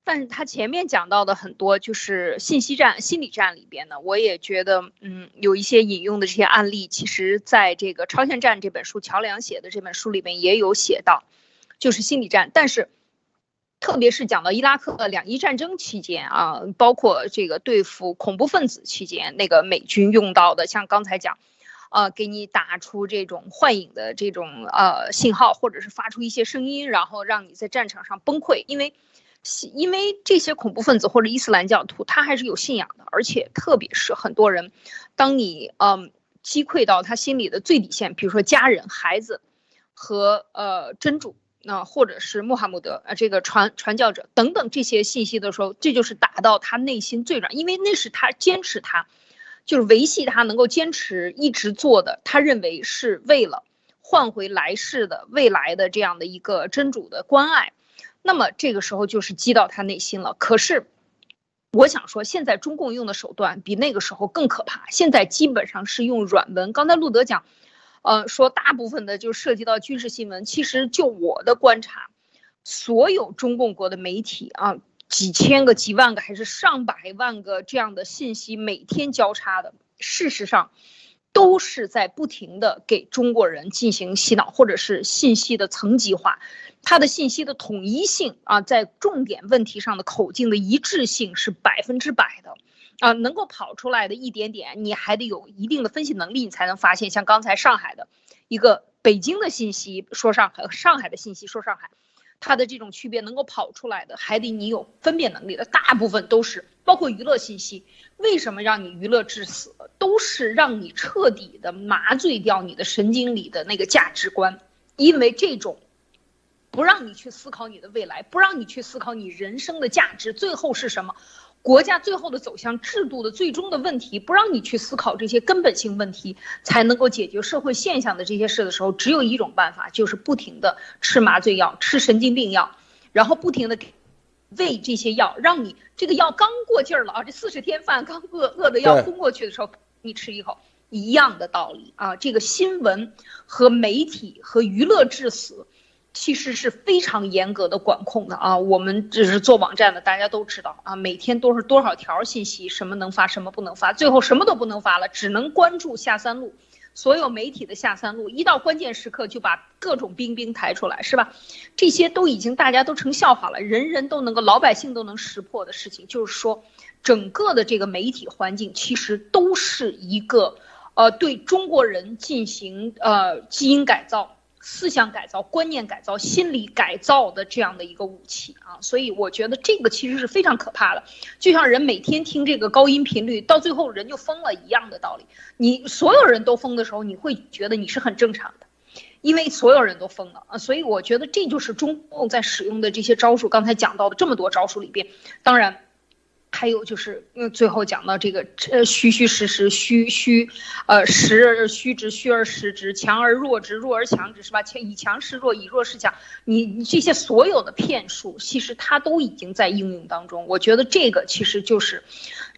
但是他前面讲到的很多就是信息战、心理战里边呢，我也觉得，嗯，有一些引用的这些案例，其实在这个《超限战》这本书，乔梁写的这本书里面也有写到，就是心理战，但是。特别是讲到伊拉克两伊战争期间啊，包括这个对付恐怖分子期间，那个美军用到的，像刚才讲，呃，给你打出这种幻影的这种呃信号，或者是发出一些声音，然后让你在战场上崩溃，因为，因为这些恐怖分子或者伊斯兰教徒他还是有信仰的，而且特别是很多人，当你嗯击溃到他心里的最底线，比如说家人、孩子和呃真主。那或者是穆罕默德啊，这个传传教者等等这些信息的时候，这就是打到他内心最软，因为那是他坚持他，就是维系他能够坚持一直做的，他认为是为了换回来世的未来的这样的一个真主的关爱，那么这个时候就是击到他内心了。可是，我想说，现在中共用的手段比那个时候更可怕。现在基本上是用软文。刚才路德讲，呃，说大部分的就涉及到军事新闻。其实就我的观察，所有中共国的媒体啊，几千个、几万个还是上百万个这样的信息每天交叉的，事实上。都是在不停的给中国人进行洗脑，或者是信息的层级化，它的信息的统一性啊，在重点问题上的口径的一致性是百分之百的，啊，能够跑出来的一点点，你还得有一定的分析能力，你才能发现。像刚才上海的一个北京的信息说上海，上海的信息说上海。它的这种区别能够跑出来的，还得你有分辨能力的。大部分都是包括娱乐信息，为什么让你娱乐致死？都是让你彻底的麻醉掉你的神经里的那个价值观，因为这种不让你去思考你的未来，不让你去思考你人生的价值，最后是什么？国家最后的走向，制度的最终的问题，不让你去思考这些根本性问题，才能够解决社会现象的这些事的时候，只有一种办法，就是不停的吃麻醉药、吃神经病药，然后不停的喂这些药，让你这个药刚过劲儿了啊，这四十天饭刚饿饿的要昏过去的时候，你吃一口，一样的道理啊。这个新闻和媒体和娱乐致死。其实是非常严格的管控的啊，我们只是做网站的，大家都知道啊，每天都是多少条信息，什么能发，什么不能发，最后什么都不能发了，只能关注下三路，所有媒体的下三路，一到关键时刻就把各种兵兵抬出来，是吧？这些都已经大家都成笑话了，人人都能够，老百姓都能识破的事情，就是说，整个的这个媒体环境其实都是一个，呃，对中国人进行呃基因改造。思想改造、观念改造、心理改造的这样的一个武器啊，所以我觉得这个其实是非常可怕的。就像人每天听这个高音频率，到最后人就疯了一样的道理。你所有人都疯的时候，你会觉得你是很正常的，因为所有人都疯了啊。所以我觉得这就是中共在使用的这些招数。刚才讲到的这么多招数里边，当然。还有就是，嗯，最后讲到这个，呃，虚虚实实，虚虚，呃，实而虚之，虚而实之，强而弱之，弱而强之，是吧？强以强示弱，以弱示强，你这些所有的骗术，其实它都已经在应用当中。我觉得这个其实就是，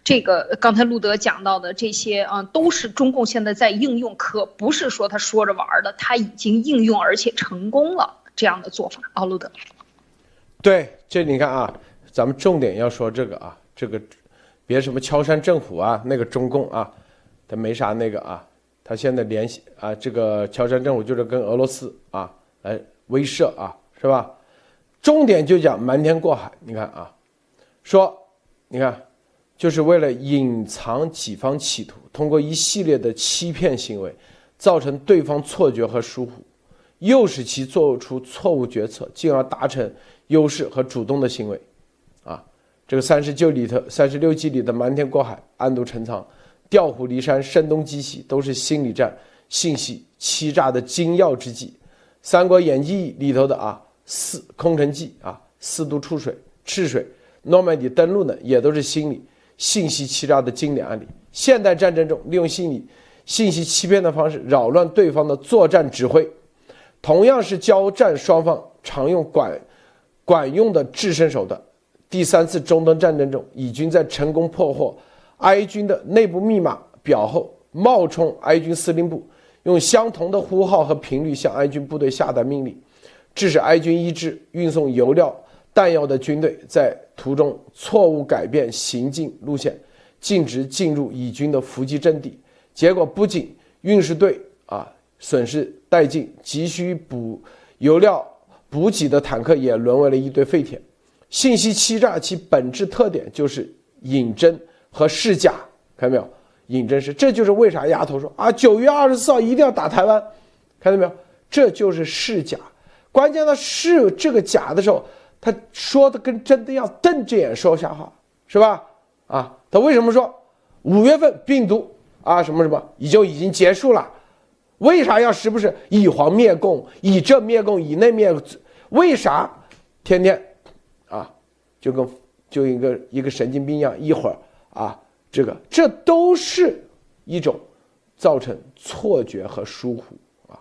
这个刚才路德讲到的这些啊，都是中共现在在应用，可不是说他说着玩的，他已经应用而且成功了这样的做法。啊，路德，
对，这你看啊，咱们重点要说这个啊。这个，别什么敲山震虎啊，那个中共啊，他没啥那个啊，他现在联系啊，这个敲山震虎就是跟俄罗斯啊来威慑啊，是吧？重点就讲瞒天过海，你看啊，说，你看，就是为了隐藏己方企图，通过一系列的欺骗行为，造成对方错觉和疏忽，诱使其做出错误决策，进而达成优势和主动的行为。这个三十九里头，三十六计里的瞒天过海、暗度陈仓、调虎离山、声东击西，都是心理战、信息欺诈的精要之计。《三国演义》里头的啊，四空城计啊，四渡出水、赤水、诺曼底登陆呢，也都是心理信息欺诈的经典案例。现代战争中，利用心理信息欺骗的方式扰乱对方的作战指挥，同样是交战双方常用管管用的制胜手段。第三次中东战争中，以军在成功破获埃军的内部密码表后，冒充埃军司令部，用相同的呼号和频率向埃军部队下达命令，致使埃军一支运送油料、弹药的军队在途中错误改变行进路线，径直进入以军的伏击阵地。结果不仅运输队啊损失殆尽，急需补油料补给的坦克也沦为了一堆废铁。信息欺诈其本质特点就是引真和示假，看到没有？引真是，这就是为啥丫头说啊，九月二十四号一定要打台湾，看到没有？这就是示假。关键他是这个假的时候，他说的跟真的要，瞪着眼说瞎话，是吧？啊，他为什么说五月份病毒啊什么什么已经已经结束了？为啥要时不时以黄灭共，以这灭共，以那灭？为啥天天？就跟就一个一个神经病一样，一会儿啊，这个这都是一种造成错觉和疏忽啊，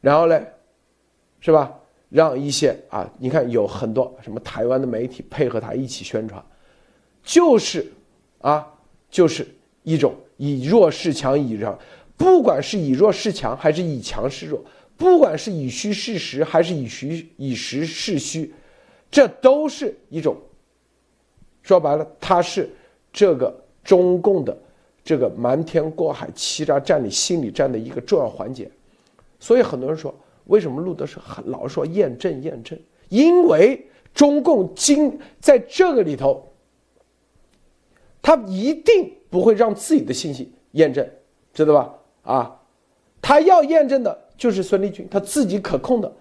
然后嘞，是吧？让一些啊，你看有很多什么台湾的媒体配合他一起宣传，就是啊，就是一种以弱势强，以弱，不管是以弱势强还是以强示弱，不管是以虚示实还是以虚以实示虚，这都是一种。说白了，他是这个中共的这个瞒天过海、欺诈占领心理战的一个重要环节。所以很多人说。为什么路德是很老说验证验证？因为中共今在这个里头，他一定不会让自己的信息验证，知道吧？啊，他要验证的就是孙立军他自己可控的，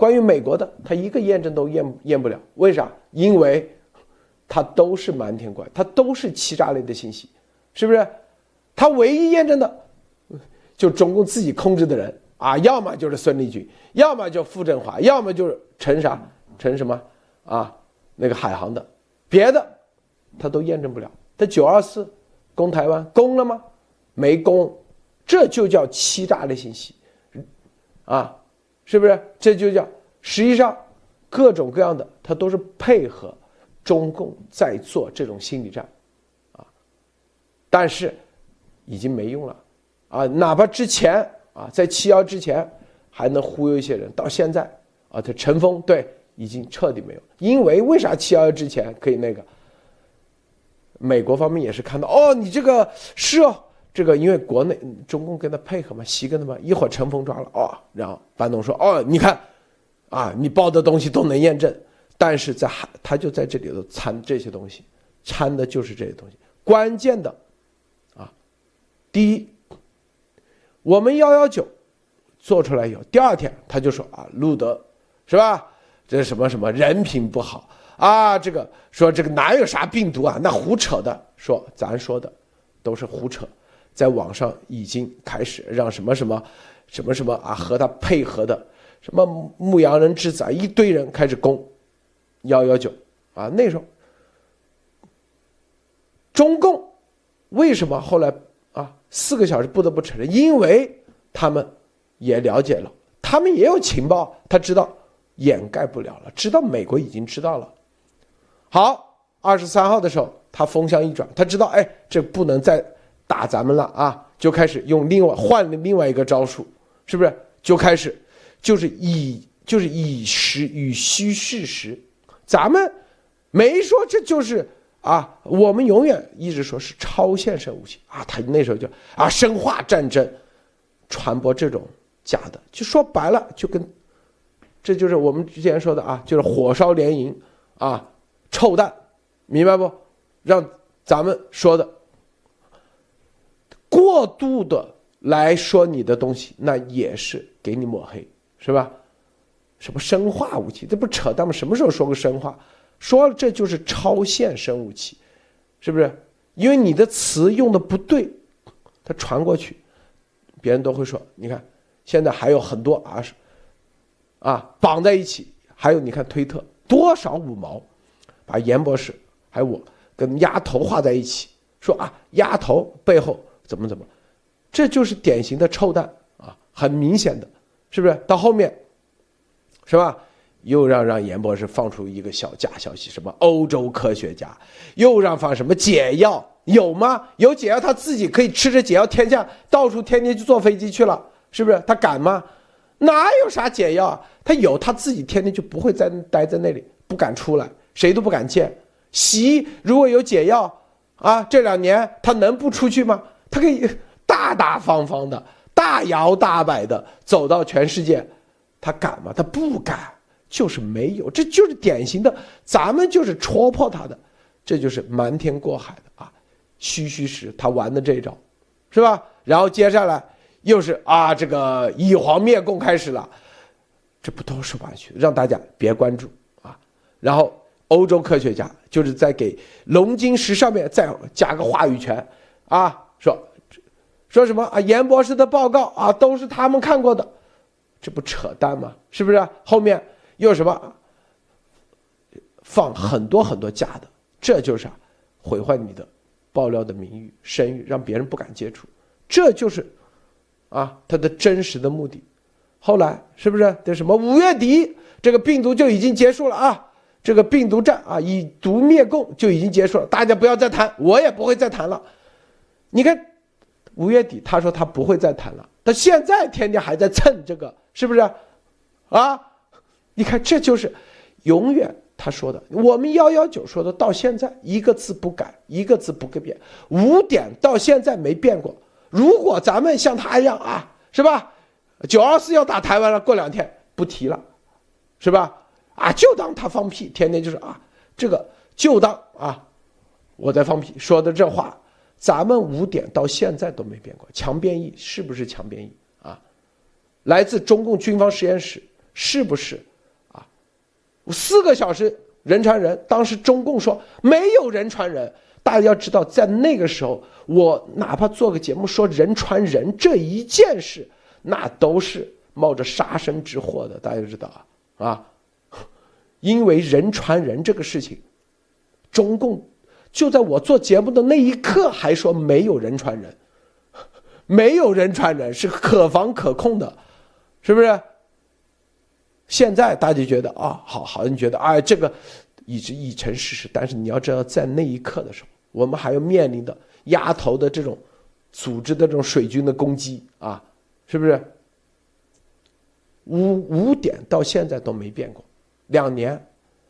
关于美国的，他一个验证都验验不了。为啥？因为，他都是瞒天怪，他都是欺诈类的信息，是不是？他唯一验证的，就中共自己控制的人。啊，要么就是孙立军，要么就傅政华，要么就是陈啥陈什么啊，那个海航的，别的他都验证不了。他九二四攻台湾攻了吗？没攻，这就叫欺诈类信息，啊，是不是？这就叫实际上各种各样的，他都是配合中共在做这种心理战，啊，但是已经没用了，啊，哪怕之前。啊，在七幺之前还能忽悠一些人，到现在啊，他陈峰对已经彻底没有。因为为啥七幺幺之前可以那个？美国方面也是看到哦，你这个是哦，这个因为国内中共跟他配合嘛，习跟他嘛，一会儿陈峰抓了哦，然后班农说哦，你看啊，你报的东西都能验证，但是在海他就在这里头掺这些东西，掺的就是这些东西，关键的啊，第一。我们幺幺九做出来以后，第二天他就说啊，路德是吧？这什么什么人品不好啊？这个说这个哪有啥病毒啊？那胡扯的，说咱说的都是胡扯，在网上已经开始让什么什么什么什么啊和他配合的什么牧羊人之子啊一堆人开始攻幺幺九啊，那时候中共为什么后来啊？四个小时不得不承认，因为他们也了解了，他们也有情报，他知道掩盖不了了，知道美国已经知道了。好，二十三号的时候，他风向一转，他知道，哎，这不能再打咱们了啊，就开始用另外换了另外一个招数，是不是？就开始就是以就是以实与虚事实，咱们没说这就是。啊，我们永远一直说是超现实武器啊，他那时候就啊生化战争，传播这种假的，就说白了就跟，这就是我们之前说的啊，就是火烧连营啊，臭蛋，明白不？让咱们说的过度的来说你的东西，那也是给你抹黑，是吧？什么生化武器，这不扯淡吗？什么时候说过生化？说，这就是超限生物器，是不是？因为你的词用的不对，它传过去，别人都会说。你看，现在还有很多啊，啊绑在一起，还有你看推特多少五毛，把严博士还有我跟丫头画在一起，说啊丫头背后怎么怎么，这就是典型的臭蛋啊，很明显的，是不是？到后面，是吧？又让让严博士放出一个小假消息，什么欧洲科学家又让放什么解药有吗？有解药他自己可以吃着解药天下，到处天天去坐飞机去了，是不是？他敢吗？哪有啥解药啊？他有他自己天天就不会在待在那里，不敢出来，谁都不敢见。习如果有解药啊，这两年他能不出去吗？他可以大大方方的、大摇大摆的走到全世界，他敢吗？他不敢。就是没有，这就是典型的，咱们就是戳破他的，这就是瞒天过海的啊，虚虚实，他玩的这一招，是吧？然后接下来又是啊，这个以黄灭共开始了，这不都是玩虚，让大家别关注啊。然后欧洲科学家就是在给龙晶石上面再加个话语权啊，说说什么啊？严博士的报告啊，都是他们看过的，这不扯淡吗？是不是？后面。又什么？放很多很多假的，这就是毁坏你的爆料的名誉、声誉，让别人不敢接触。这就是啊，他的真实的目的。后来是不是这什么五月底这个病毒就已经结束了啊？这个病毒战啊，以毒灭共就已经结束了，大家不要再谈，我也不会再谈了。你看，五月底他说他不会再谈了，他现在天天还在蹭这个，是不是？啊，你看这就是永远他说的，我们幺幺九说的到现在一个字不改，一个字不改变，五点到现在没变过。如果咱们像他一样啊，是吧？九二四要打台湾了，过两天不提了，是吧？啊，就当他放屁，天天就是啊，这个就当啊，我在放屁说的这话，咱们五点到现在都没变过。强变异是不是强变异啊？来自中共军方实验室是不是啊？四个小时人传人，当时中共说没有人传人。大家要知道，在那个时候，我哪怕做个节目说人传人这一件事，那都是冒着杀身之祸的。大家知道啊啊。因为人传人这个事情，中共就在我做节目的那一刻还说没有人传人，[LAUGHS] 没有人传人是可防可控的，是不是？现在大家觉得啊，好好像觉得哎，这个已经已成事实。但是你要知道，在那一刻的时候，我们还要面临的压头的这种组织的这种水军的攻击啊，是不是？五五点到现在都没变过。两年，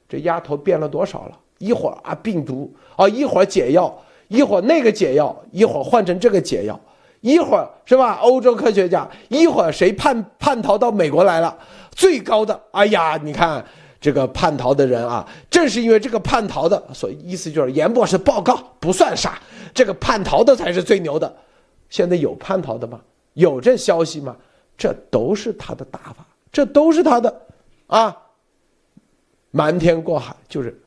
这丫头变了多少了？一会儿啊病毒啊，一会儿解药，一会儿那个解药，一会儿换成这个解药，一会儿是吧？欧洲科学家，一会儿谁叛叛逃到美国来了？最高的，哎呀，你看这个叛逃的人啊，正是因为这个叛逃的，所以意思就是严博士报告不算啥，这个叛逃的才是最牛的。现在有叛逃的吗？有这消息吗？这都是他的打法，这都是他的啊。瞒天过海就是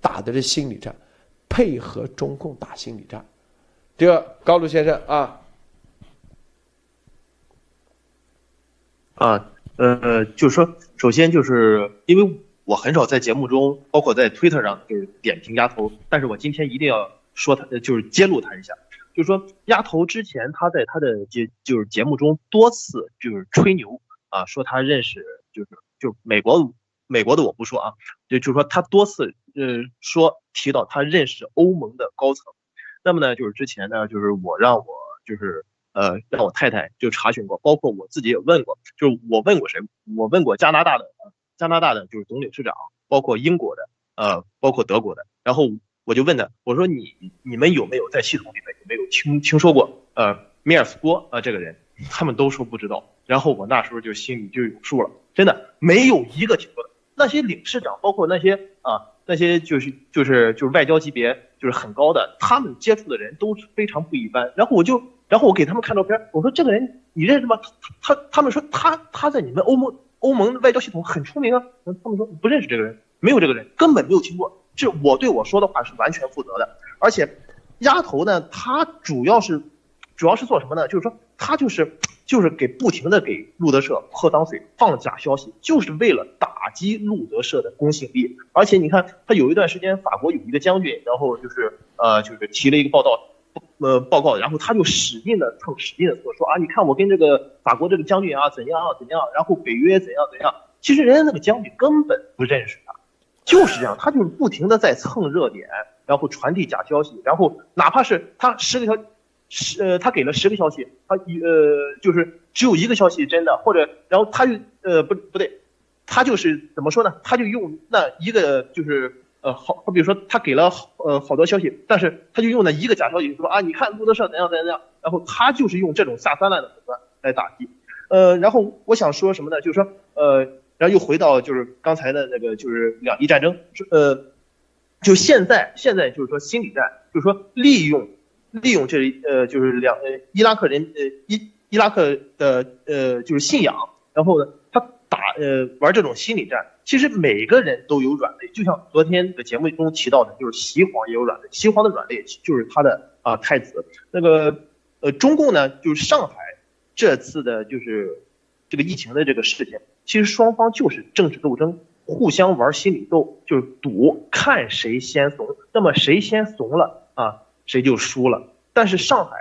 打的是心理战，配合中共打心理战。第二高卢先生啊，
啊，呃，就是说，首先就是因为我很少在节目中，包括在推特上就是点评丫头，但是我今天一定要说他，就是揭露他一下，就是说丫头之前他在他的节就是节目中多次就是吹牛啊，说他认识就是就美国。美国的我不说啊，就就是说他多次呃说提到他认识欧盟的高层，那么呢就是之前呢就是我让我就是呃让我太太就查询过，包括我自己也问过，就是我问过谁，我问过加拿大的加拿大的就是总领事长，包括英国的呃包括德国的，然后我就问他，我说你你们有没有在系统里面有没有听听说过呃米尔斯波啊这个人，他们都说不知道，然后我那时候就心里就有数了，真的没有一个听说的。那些领事长，包括那些啊，那些就是就是就是外交级别就是很高的，他们接触的人都非常不一般。然后我就，然后我给他们看照片，我说这个人你认识吗？他他他们说他他在你们欧盟欧盟外交系统很出名啊。他们说不认识这个人，没有这个人，根本没有听过。这我对我说的话是完全负责的。而且，丫头呢，她主要是主要是做什么呢？就是说她就是。就是给不停的给路德社泼脏水、放假消息，就是为了打击路德社的公信力。而且你看，他有一段时间，法国有一个将军，然后就是呃，就是提了一个报道，呃，报告，然后他就使劲的蹭，使劲的说说啊，你看我跟这个法国这个将军啊怎样啊怎样，然后北约怎样怎样。其实人家那个将军根本不认识他，就是这样，他就是不停的在蹭热点，然后传递假消息，然后哪怕是他十个条。十呃，他给了十个消息，他一呃就是只有一个消息真的，或者然后他就呃不不对，他就是怎么说呢？他就用那一个就是呃好，好比如说他给了呃好多消息，但是他就用那一个假消息说啊，你看路德社怎样怎样怎样，然后他就是用这种下三滥的手段来打击。呃，然后我想说什么呢？就是说呃，然后又回到就是刚才的那个就是两伊战争，呃，就现在现在就是说心理战，就是说利用。利用这呃就是两呃伊拉克人呃伊伊拉克的呃就是信仰，然后呢打呃玩这种心理战。其实每个人都有软肋，就像昨天的节目中提到的，就是习皇也有软肋。习皇的软肋就是他的啊太子。那个呃中共呢就是上海这次的就是这个疫情的这个事件，其实双方就是政治斗争，互相玩心理斗，就是赌看谁先怂。那么谁先怂了啊？谁就输了。但是上海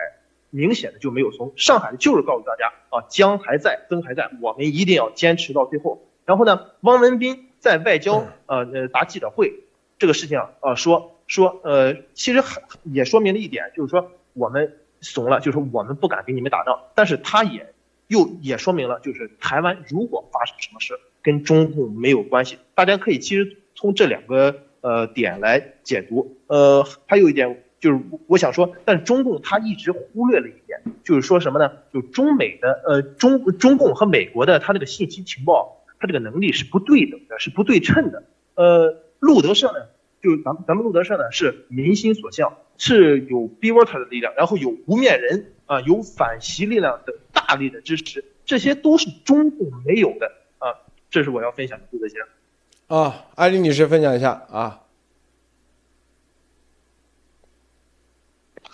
明显的就没有松。上海就是告诉大家啊，江还在，灯还在，我们一定要坚持到最后。然后呢，汪文斌在外交呃呃答记者会这个事情啊，呃说说呃，其实也说明了一点，就是说我们怂了，就是我们不敢跟你们打仗。但是他也又也说明了，就是台湾如果发生什么事，跟中共没有关系。大家可以其实从这两个呃点来解读。呃，还有一点。就是我想说，但中共他一直忽略了一点，就是说什么呢？就中美的呃中中共和美国的他这个信息情报，他这个能力是不对等的，是不对称的。呃，路德社呢，就咱们咱们路德社呢是民心所向，是有 b w a t e r 的力量，然后有无面人啊，有反袭力量的大力的支持，这些都是中共没有的啊。这是我要分享的路德先生。
啊，艾丽女士分享一下啊。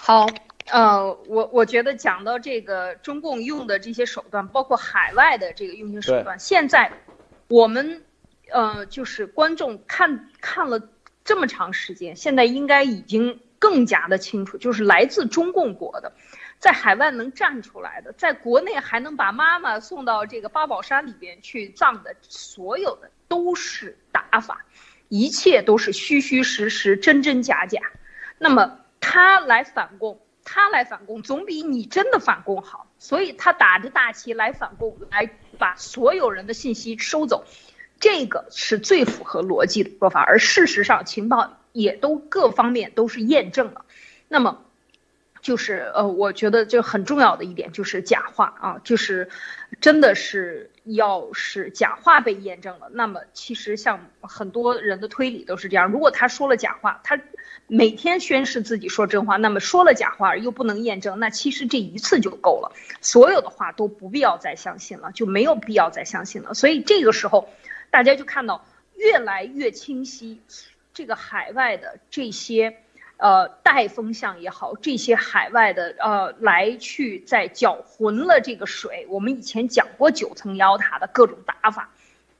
好，呃，我我觉得讲到这个中共用的这些手段，包括海外的这个用刑手段，现在我们呃就是观众看看了这么长时间，现在应该已经更加的清楚，就是来自中共国的，在海外能站出来的，在国内还能把妈妈送到这个八宝山里边去葬的，所有的都是打法，一切都是虚虚实实、真真假假，那么。他来反攻，他来反攻，总比你真的反攻好。所以他打着大旗来反攻，来把所有人的信息收走，这个是最符合逻辑的说法。而事实上，情报也都各方面都是验证了。那么，就是呃，我觉得就很重要的一点就是假话啊，就是真的是要是假话被验证了，那么其实像很多人的推理都是这样。如果他说了假话，他。每天宣誓自己说真话，那么说了假话又不能验证，那其实这一次就够了，所有的话都不必要再相信了，就没有必要再相信了。所以这个时候，大家就看到越来越清晰，这个海外的这些，呃，带风向也好，这些海外的呃来去在搅浑了这个水。我们以前讲过九层妖塔的各种打法，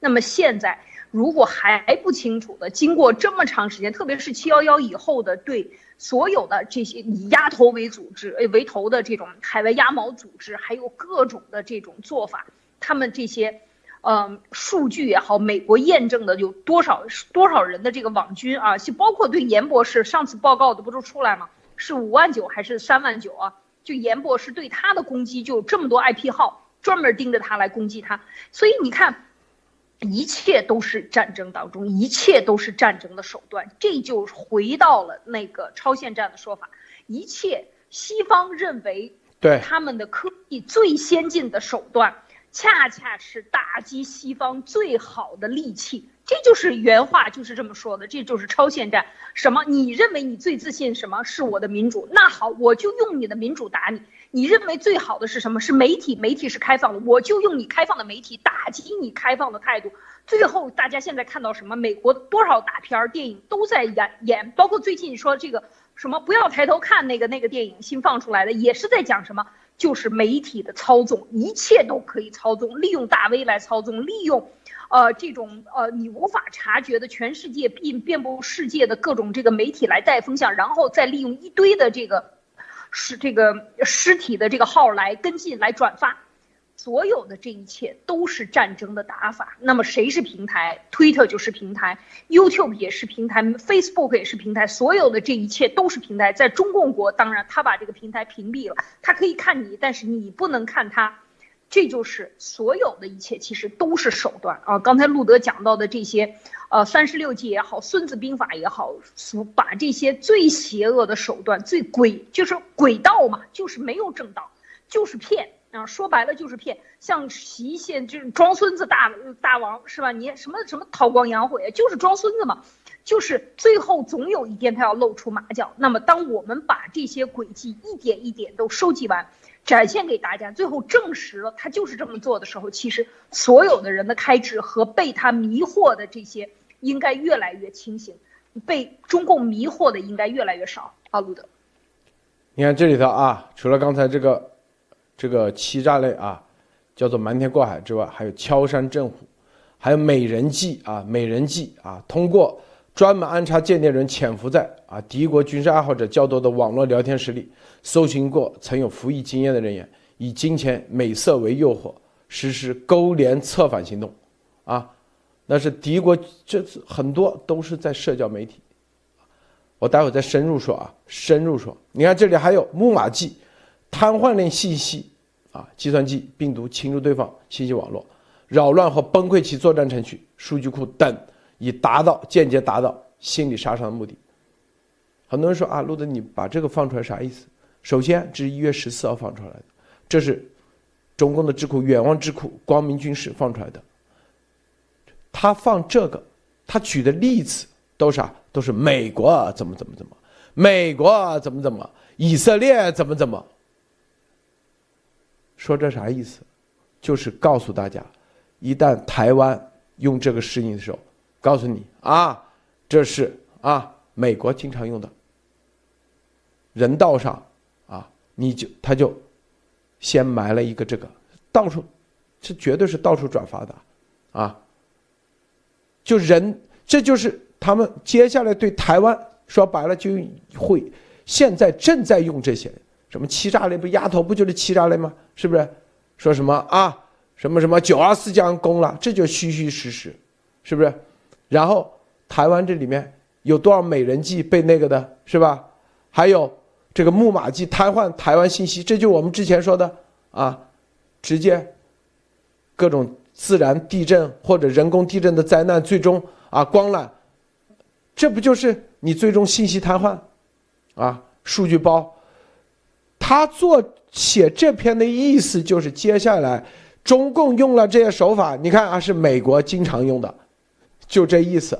那么现在。如果还不清楚的，经过这么长时间，特别是七幺幺以后的对所有的这些以鸭头为组织、诶为头的这种海外鸭毛组织，还有各种的这种做法，他们这些，嗯，数据也好，美国验证的有多少多少人的这个网军啊，就包括对严博士上次报告的不就出来吗？是五万九还是三万九啊？就严博士对他的攻击就有这么多 IP 号专门盯着他来攻击他，所以你看。一切都是战争当中，一切都是战争的手段，这就回到了那个超限战的说法。一切西方认为
对
他们的科技最先进的手段，恰恰是打击西方最好的利器。这就是原话，就是这么说的。这就是超限战。什么？你认为你最自信？什么是我的民主？那好，我就用你的民主打你。你认为最好的是什么？是媒体，媒体是开放的，我就用你开放的媒体打击你开放的态度。最后，大家现在看到什么？美国多少大片儿电影都在演演，包括最近说这个什么不要抬头看那个那个电影新放出来的，也是在讲什么？就是媒体的操纵，一切都可以操纵，利用大 V 来操纵，利用，呃，这种呃你无法察觉的全世界遍遍布世界的各种这个媒体来带风向，然后再利用一堆的这个。是这个尸体的这个号来跟进来转发，所有的这一切都是战争的打法。那么谁是平台？Twitter 就是平台，YouTube 也是平台，Facebook 也是平台，所有的这一切都是平台。在中共国，当然他把这个平台屏蔽了，他可以看你，但是你不能看他。这就是所有的一切，其实都是手段啊！刚才路德讲到的这些，呃，三十六计也好，孙子兵法也好，所把这些最邪恶的手段、最诡就是诡道嘛，就是没有正道，就是骗说白了就是骗。像习县就是装孙子大大王是吧？你什么什么韬光养晦，就是装孙子嘛，就是最后总有一天他要露出马脚。那么，当我们把这些诡计一点一点都收集完。展现给大家，最后证实了他就是这么做的时候，其实所有的人的开支和被他迷惑的这些应该越来越清醒，被中共迷惑的应该越来越少。阿鲁德，
你看这里头啊，除了刚才这个这个欺诈类啊，叫做瞒天过海之外，还有敲山震虎，还有美人计啊，美人计啊，通过专门安插间谍人潜伏在啊敌国军事爱好者较多的网络聊天室里，搜寻过曾有服役经验的人员，以金钱美色为诱惑，实施勾连策反行动，啊，那是敌国这次很多都是在社交媒体。我待会再深入说啊，深入说。你看这里还有木马计，瘫痪令信息啊，计算机病毒侵入对方信息网络，扰乱和崩溃其作战程序、数据库等。以达到间接达到心理杀伤的目的。很多人说啊，路德，你把这个放出来啥意思？首先，这是一月十四号放出来的，这是中共的智库远望智库光明军事放出来的。他放这个，他举的例子都是啊？都是美国怎么怎么怎么，美国怎么怎么，以色列怎么怎么。说这啥意思？就是告诉大家，一旦台湾用这个事情的时候。告诉你啊，这是啊，美国经常用的。人道上啊，你就他就先埋了一个这个，到处这绝对是到处转发的啊。就人，这就是他们接下来对台湾说白了就会现在正在用这些什么欺诈类不丫头不就是欺诈类吗？是不是？说什么啊？什么什么九二四将攻了，这就虚虚实实，是不是？然后台湾这里面有多少美人计被那个的是吧？还有这个木马计瘫痪台湾信息，这就我们之前说的啊，直接各种自然地震或者人工地震的灾难，最终啊光缆，这不就是你最终信息瘫痪啊？数据包，他做写这篇的意思就是接下来中共用了这些手法，你看啊，是美国经常用的。就这意思，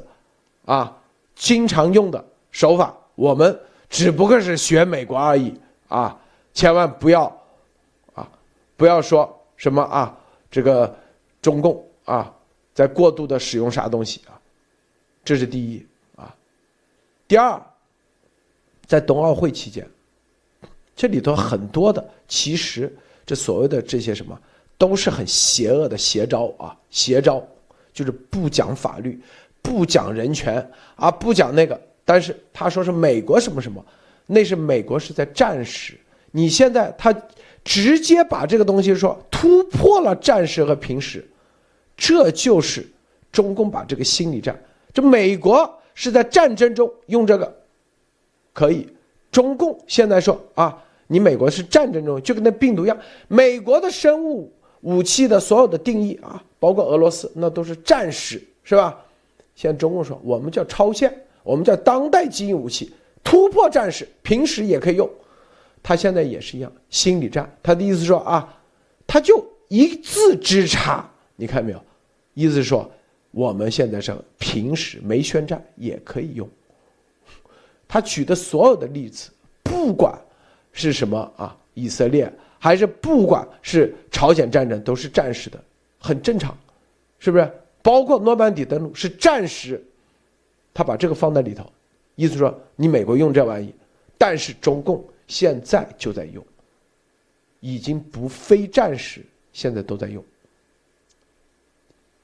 啊，经常用的手法，我们只不过是学美国而已啊，千万不要，啊，不要说什么啊，这个中共啊，在过度的使用啥东西啊，这是第一啊，第二，在冬奥会期间，这里头很多的其实这所谓的这些什么，都是很邪恶的邪招啊，邪招。就是不讲法律，不讲人权啊，不讲那个。但是他说是美国什么什么，那是美国是在战时。你现在他直接把这个东西说突破了战时和平时，这就是中共把这个心理战。这美国是在战争中用这个，可以。中共现在说啊，你美国是战争中就跟那病毒一样，美国的生物。武器的所有的定义啊，包括俄罗斯，那都是战时，是吧？现在中共说我们叫超限，我们叫当代基因武器，突破战时，平时也可以用。他现在也是一样，心理战。他的意思说啊，他就一字之差，你看没有？意思是说，我们现在是平时没宣战也可以用。他举的所有的例子，不管是什么啊，以色列。还是不管是朝鲜战争都是战时的，很正常，是不是？包括诺曼底登陆是战时，他把这个放在里头，意思说你美国用这玩意，但是中共现在就在用，已经不非战时，现在都在用，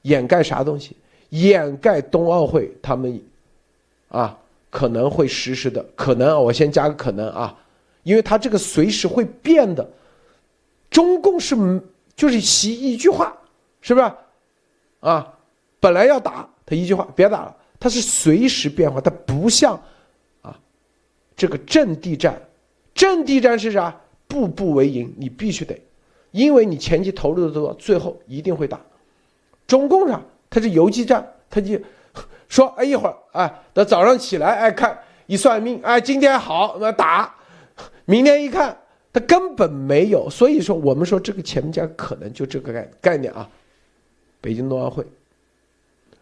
掩盖啥东西？掩盖冬奥会他们，啊可能会实施的可能，我先加个可能啊，因为他这个随时会变的。中共是就是习一句话，是不是？啊，本来要打他一句话，别打了。他是随时变化，他不像啊这个阵地战。阵地战是啥？步步为营，你必须得，因为你前期投入的多，最后一定会打。中共上他是游击战，他就说哎一会儿哎，等早上起来哎看一算命哎今天好那打，明天一看。他根本没有，所以说我们说这个前面加可能就这个概概念啊。北京冬奥会，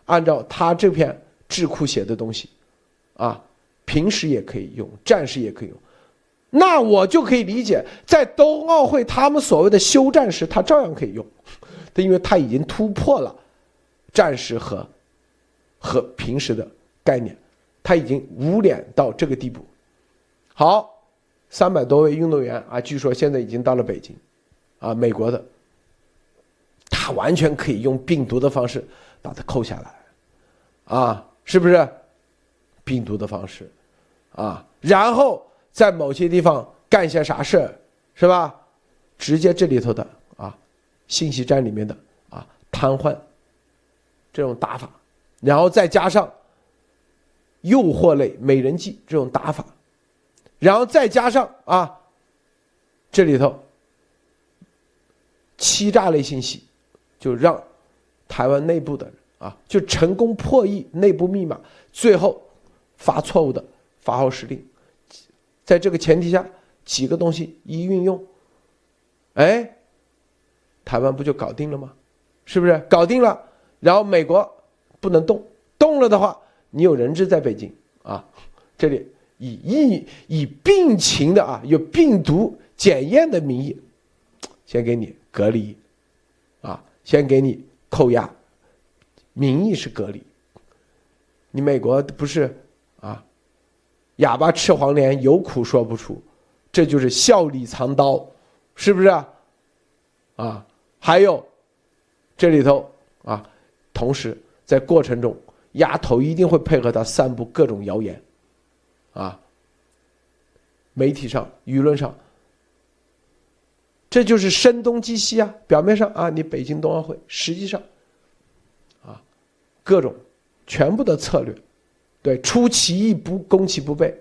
按照他这篇智库写的东西，啊，平时也可以用，战时也可以用，那我就可以理解，在冬奥会他们所谓的休战时，他照样可以用，[LAUGHS] 他因为他已经突破了战时和和平时的概念，他已经污脸到这个地步。好。三百多位运动员啊，据说现在已经到了北京，啊，美国的，他完全可以用病毒的方式把它扣下来，啊，是不是？病毒的方式，啊，然后在某些地方干些啥事，是吧？直接这里头的啊，信息站里面的啊，瘫痪这种打法，然后再加上诱惑类美人计这种打法，然后再加上啊，这里头欺诈类信息，就让台湾内部的人啊，就成功破译内部密码，最后发错误的发号施令，在这个前提下，几个东西一运用。哎，台湾不就搞定了吗？是不是搞定了？然后美国不能动，动了的话，你有人质在北京啊。这里以疫以病情的啊，有病毒检验的名义，先给你隔离，啊，先给你扣押，名义是隔离。你美国不是啊？哑巴吃黄连，有苦说不出，这就是笑里藏刀。是不是啊？啊，还有这里头啊，同时在过程中，丫头一定会配合他散布各种谣言，啊，媒体上、舆论上，这就是声东击西啊。表面上啊，你北京冬奥会，实际上啊，各种全部的策略，对，出其意不攻其不备，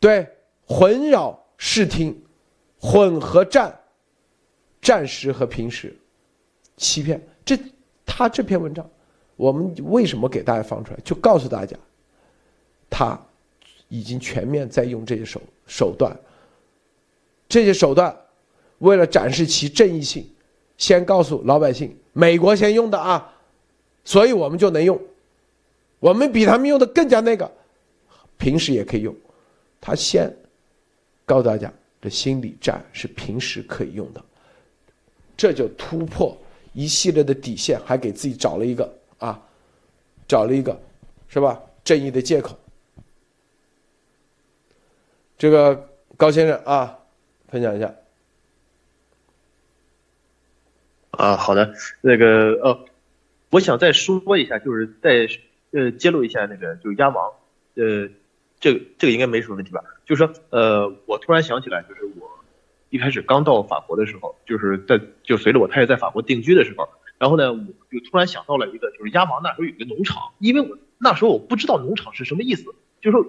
对，混淆。视听，混合战，战时和平时，欺骗。这他这篇文章，我们为什么给大家放出来？就告诉大家，他已经全面在用这些手手段。这些手段，为了展示其正义性，先告诉老百姓，美国先用的啊，所以我们就能用，我们比他们用的更加那个，平时也可以用。他先。告诉大家，这心理战是平时可以用的，这就突破一系列的底线，还给自己找了一个啊，找了一个，是吧？正义的借口。这个高先生啊，分享一下。
啊，好的，那个呃，我想再说一下，就是再呃揭露一下那个，就是鸭王，呃。这这个应该没什么问题吧？就是说，呃，我突然想起来，就是我一开始刚到法国的时候，就是在就随着我太太在法国定居的时候，然后呢，我就突然想到了一个，就是鸭王那时候有一个农场，因为我那时候我不知道农场是什么意思，就是说，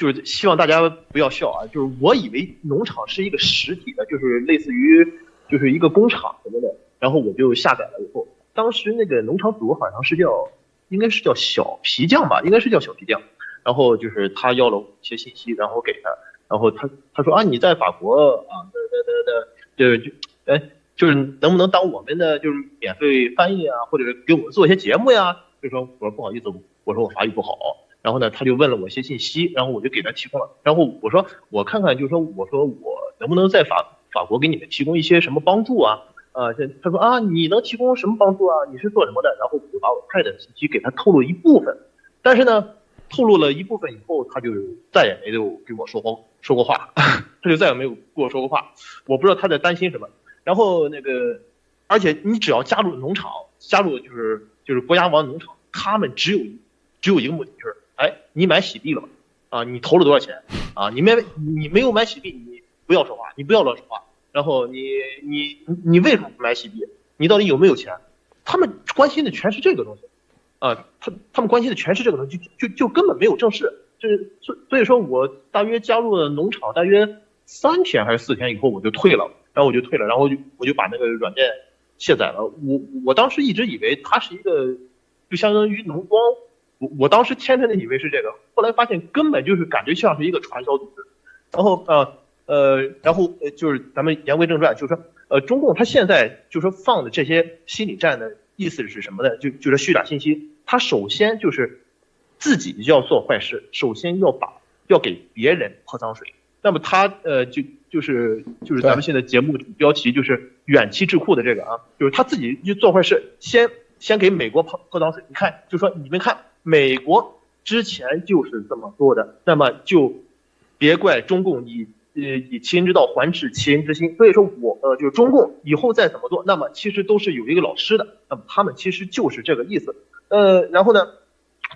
就是希望大家不要笑啊，就是我以为农场是一个实体的，就是类似于就是一个工厂什么的，然后我就下载了以后，当时那个农场主好像是叫，应该是叫小皮匠吧，应该是叫小皮匠。然后就是他要了一些信息，然后给他，然后他他说啊你在法国啊的的的的就是就哎就是能不能当我们的就是免费翻译啊，或者给我们做一些节目呀？就说我说不好意思，我说我法语不好。然后呢他就问了我一些信息，然后我就给他提供了。然后我说我看看，就是说我说我能不能在法法国给你们提供一些什么帮助啊？啊，这他说啊你能提供什么帮助啊？你是做什么的？然后我就把我太太的信息给他透露一部分，但是呢。透露了一部分以后，他就再也没有给我说过说过话，[LAUGHS] 他就再也没有跟我说过话。我不知道他在担心什么。然后那个，而且你只要加入农场，加入就是就是国家王农场，他们只有只有一个目的，就是哎，你买喜币了吗？啊，你投了多少钱？啊，你没你没有买喜币，你不要说话，你不要乱说话。然后你你你为什么不买喜币？你到底有没有钱？他们关心的全是这个东西。啊，他他们关心的全是这个东西，就就就根本没有正事，就是所所以说我大约加入了农场大约三天还是四天以后我就退了，然后我就退了，然后就我就把那个软件卸载了。我我当时一直以为它是一个就相当于农庄，我我当时天真的以为是这个，后来发现根本就是感觉像是一个传销组织。然后呃呃，然后就是咱们言归正传，就是说呃中共他现在就是说放的这些心理战的。意思是什么呢？就就是虚假信息，他首先就是自己要做坏事，首先要把要给别人泼脏水。那么他呃就就是就是咱们现在节目标题就是远期智库的这个啊，就是他自己就做坏事，先先给美国泼泼脏水。你看，就说你们看，美国之前就是这么做的，那么就别怪中共以。呃，以其人之道还治其人之心，所以说我呃就是中共以后再怎么做，那么其实都是有一个老师的，那么他们其实就是这个意思。呃，然后呢，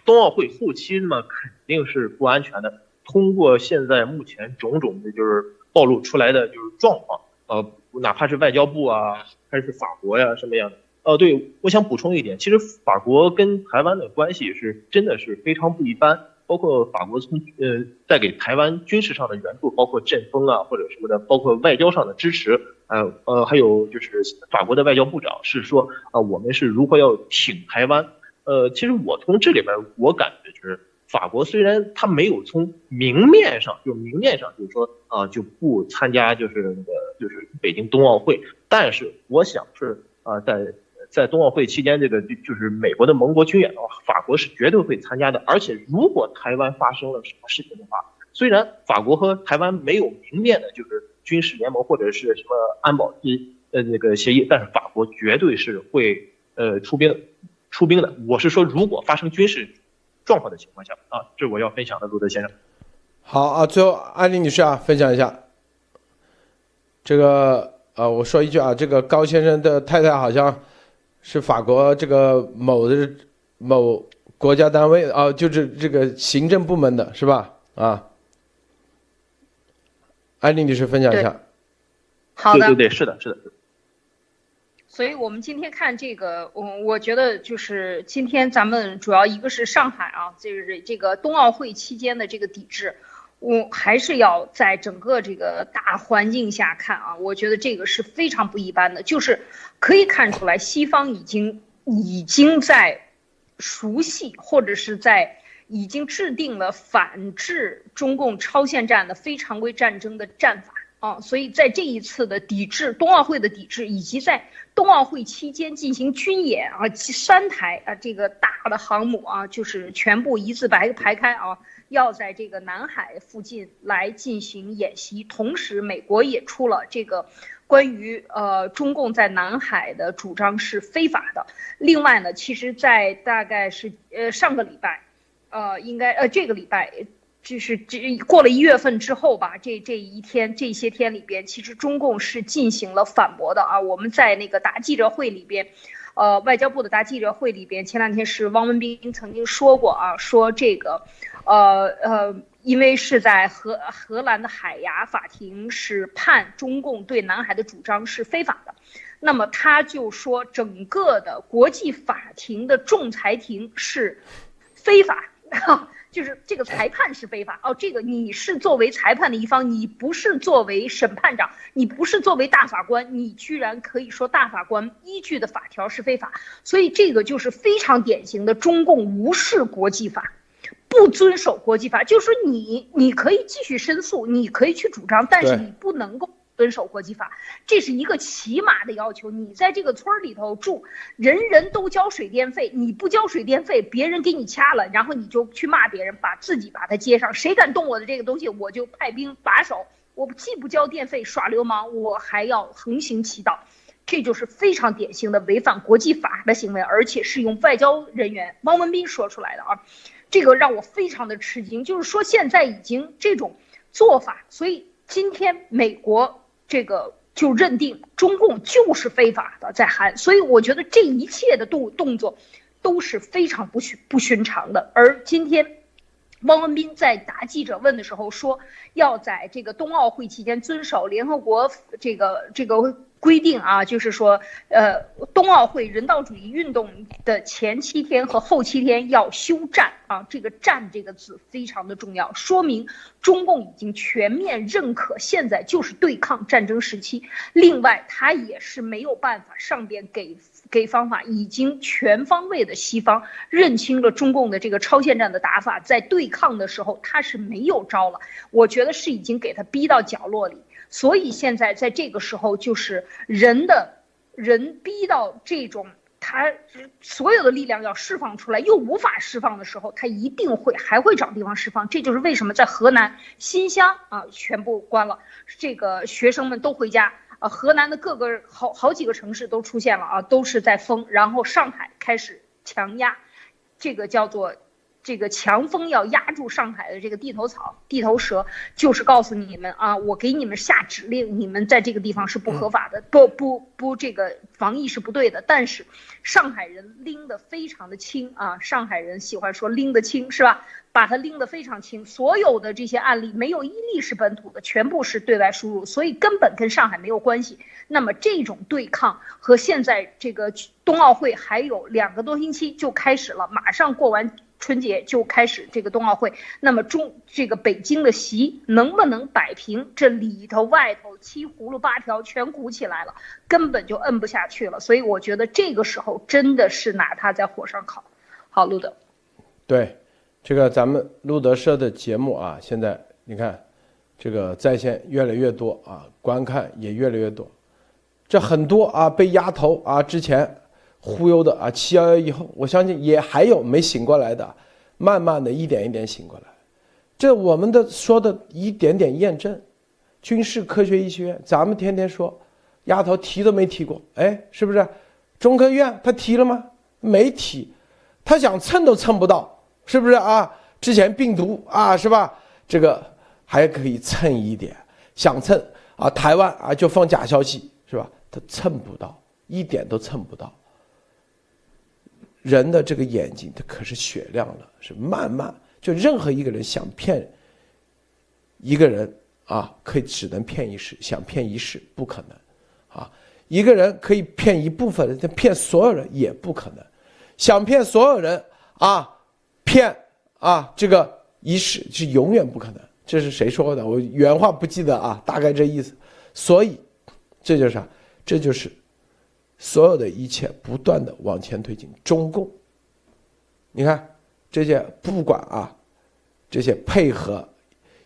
冬奥会后期那么肯定是不安全的。通过现在目前种种的，就是暴露出来的就是状况，呃，哪怕是外交部啊，还是法国呀，什么样的？哦，对，我想补充一点，其实法国跟台湾的关系是真的是非常不一般，包括法国从呃在给台湾军事上的援助，包括阵风啊或者什么的，包括外交上的支持，呃呃，还有就是法国的外交部长是说啊，我们是如何要挺台湾。呃，其实我从这里边我感觉就是。法国虽然他没有从明面上，就明面上就是说啊就不参加就是那个就是北京冬奥会，但是我想是啊在在冬奥会期间这个就就是美国的盟国军演的话，法国是绝对会参加的。而且如果台湾发生了什么事情的话，虽然法国和台湾没有明面的就是军事联盟或者是什么安保呃那个协议，但是法国绝对是会呃出兵出兵的。我是说，如果发生军事。状况的情况下啊，这是我要分享的，路德先生。
好啊，最后安妮女士啊，分享一下。这个啊，我说一句啊，这个高先生的太太好像是法国这个某的某国家单位啊，就是这个行政部门的是吧？啊，安妮女士分享一下。
好的，
对对对，是的，是的。
所以我们今天看这个，我我觉得就是今天咱们主要一个是上海啊，就是这个冬奥会期间的这个抵制，我还是要在整个这个大环境下看啊，我觉得这个是非常不一般的，就是可以看出来西方已经已经在熟悉或者是在已经制定了反制中共超限战的非常规战争的战法。啊，所以在这一次的抵制冬奥会的抵制，以及在冬奥会期间进行军演啊，三台啊这个大的航母啊，就是全部一字排排开啊，要在这个南海附近来进行演习。同时，美国也出了这个关于呃中共在南海的主张是非法的。另外呢，其实，在大概是呃上个礼拜，呃应该呃这个礼拜。就是这过了一月份之后吧，这这一天这些天里边，其实中共是进行了反驳的啊。我们在那个答记者会里边，呃，外交部的答记者会里边，前两天是汪文斌曾经说过啊，说这个，呃呃，因为是在荷荷兰的海牙法庭是判中共对南海的主张是非法的，那么他就说整个的国际法庭的仲裁庭是非法。[LAUGHS] 就是这个裁判是非法。哦，这个你是作为裁判的一方，你不是作为审判长，你不是作为大法官，你居然可以说大法官依据的法条是非法，所以这个就是非常典型的中共无视国际法，不遵守国际法，就是说你你可以继续申诉，你可以去主张，但是你不能够。遵守国际法，这是一个起码的要求。你在这个村里头住，人人都交水电费，你不交水电费，别人给你掐了，然后你就去骂别人，把自己把他接上。谁敢动我的这个东西，我就派兵把守。我既不交电费耍流氓，我还要横行其道，这就是非常典型的违反国际法的行为，而且是用外交人员汪文斌说出来的啊，这个让我非常的吃惊。就是说现在已经这种做法，所以今天美国。这个就认定中共就是非法的在韩，所以我觉得这一切的动动作都是非常不寻不寻常的。而今天，汪文斌在答记者问的时候说，要在这个冬奥会期间遵守联合国这个这个。规定啊，就是说，呃，冬奥会人道主义运动的前七天和后七天要休战啊，这个“战”这个字非常的重要，说明中共已经全面认可现在就是对抗战争时期。另外，他也是没有办法，上边给给方法，已经全方位的西方认清了中共的这个超限战的打法，在对抗的时候他是没有招了，我觉得是已经给他逼到角落里。所以现在在这个时候，就是人的，人逼到这种他所有的力量要释放出来，又无法释放的时候，他一定会还会找地方释放。这就是为什么在河南新乡啊全部关了，这个学生们都回家啊。河南的各个好好几个城市都出现了啊，都是在封，然后上海开始强压，这个叫做。这个强风要压住上海的这个地头草、地头蛇，就是告诉你们啊，我给你们下指令，你们在这个地方是不合法的，不不不，这个防疫是不对的。但是上海人拎得非常的轻啊，上海人喜欢说拎得轻，是吧？把它拎得非常清，所有的这些案例没有一例是本土的，全部是对外输入，所以根本跟上海没有关系。那么这种对抗和现在这个冬奥会还有两个多星期就开始了，马上过完春节就开始这个冬奥会。那么中这个北京的席能不能摆平？这里头外头七葫芦八条全鼓起来了，根本就摁不下去了。所以我觉得这个时候真的是拿它在火上烤。好，路德，
对。这个咱们路德社的节目啊，现在你看，这个在线越来越多啊，观看也越来越多。这很多啊被压头啊之前忽悠的啊，七幺幺以后，我相信也还有没醒过来的，慢慢的一点一点醒过来。这我们的说的一点点验证，军事科学医学院，咱们天天说，丫头提都没提过，哎，是不是？中科院他提了吗？没提，他想蹭都蹭不到。是不是啊？之前病毒啊，是吧？这个还可以蹭一点，想蹭啊，台湾啊就放假消息，是吧？他蹭不到，一点都蹭不到。人的这个眼睛，它可是雪亮了，是慢慢就任何一个人想骗一个人啊，可以只能骗一时，想骗一世不可能啊。一个人可以骗一部分人，但骗所有人也不可能。想骗所有人啊。骗啊，这个一世是永远不可能。这是谁说的？我原话不记得啊，大概这意思。所以，这就是啥？这就是所有的一切不断的往前推进。中共，你看这些不管啊，这些配合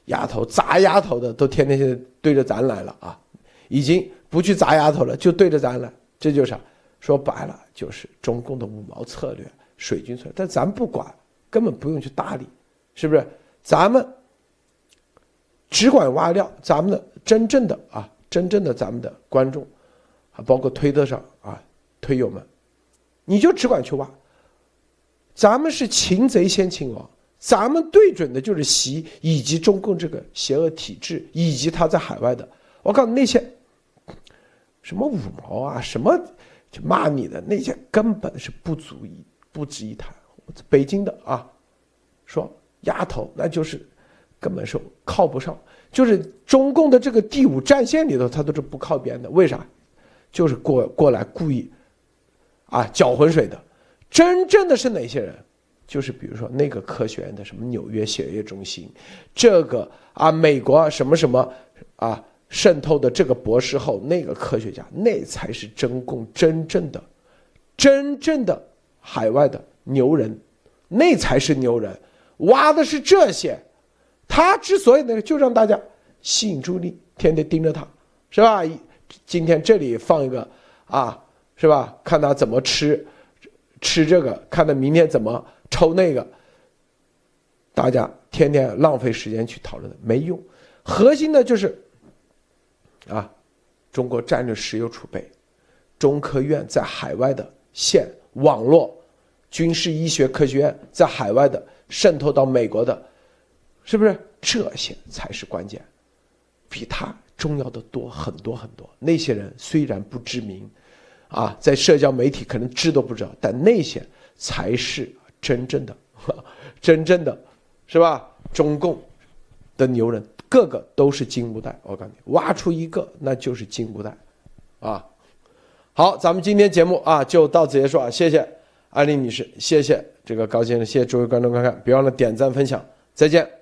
丫头砸丫头的，都天天现在对着咱来了啊，已经不去砸丫头了，就对着咱来。这就是说白了，就是中共的五毛策略、水军策略。但咱不管。根本不用去搭理，是不是？咱们只管挖料，咱们的真正的啊，真正的咱们的观众，啊，包括推特上啊，推友们，你就只管去挖。咱们是擒贼先擒王，咱们对准的就是习以及中共这个邪恶体制，以及他在海外的。我告诉你那些什么五毛啊，什么就骂你的那些，根本是不足以不值一谈。北京的啊，说丫头，那就是根本是靠不上，就是中共的这个第五战线里头，他都是不靠边的。为啥？就是过过来故意啊搅浑水的。真正的是哪些人？就是比如说那个科学院的什么纽约血液中心，这个啊美国什么什么啊渗透的这个博士后，那个科学家，那才是中共真正的、真正的海外的。牛人，那才是牛人，挖的是这些。他之所以那个，就让大家吸引注意力，天天盯着他，是吧？今天这里放一个啊，是吧？看他怎么吃，吃这个，看他明天怎么抽那个。大家天天浪费时间去讨论没用，核心的就是啊，中国战略石油储备，中科院在海外的线网络。军事医学科学院在海外的渗透到美国的，是不是这些才是关键？比他重要的多很多很多。那些人虽然不知名，啊，在社交媒体可能知都不知道，但那些才是真正的、[LAUGHS] 真正的，是吧？中共的牛人，个个都是金乌代。我告诉你，挖出一个那就是金乌代，啊！好，咱们今天节目啊就到此结束啊，谢谢。安丽女士，谢谢这个高先生，谢谢诸位观众观看，别忘了点赞分享，再见。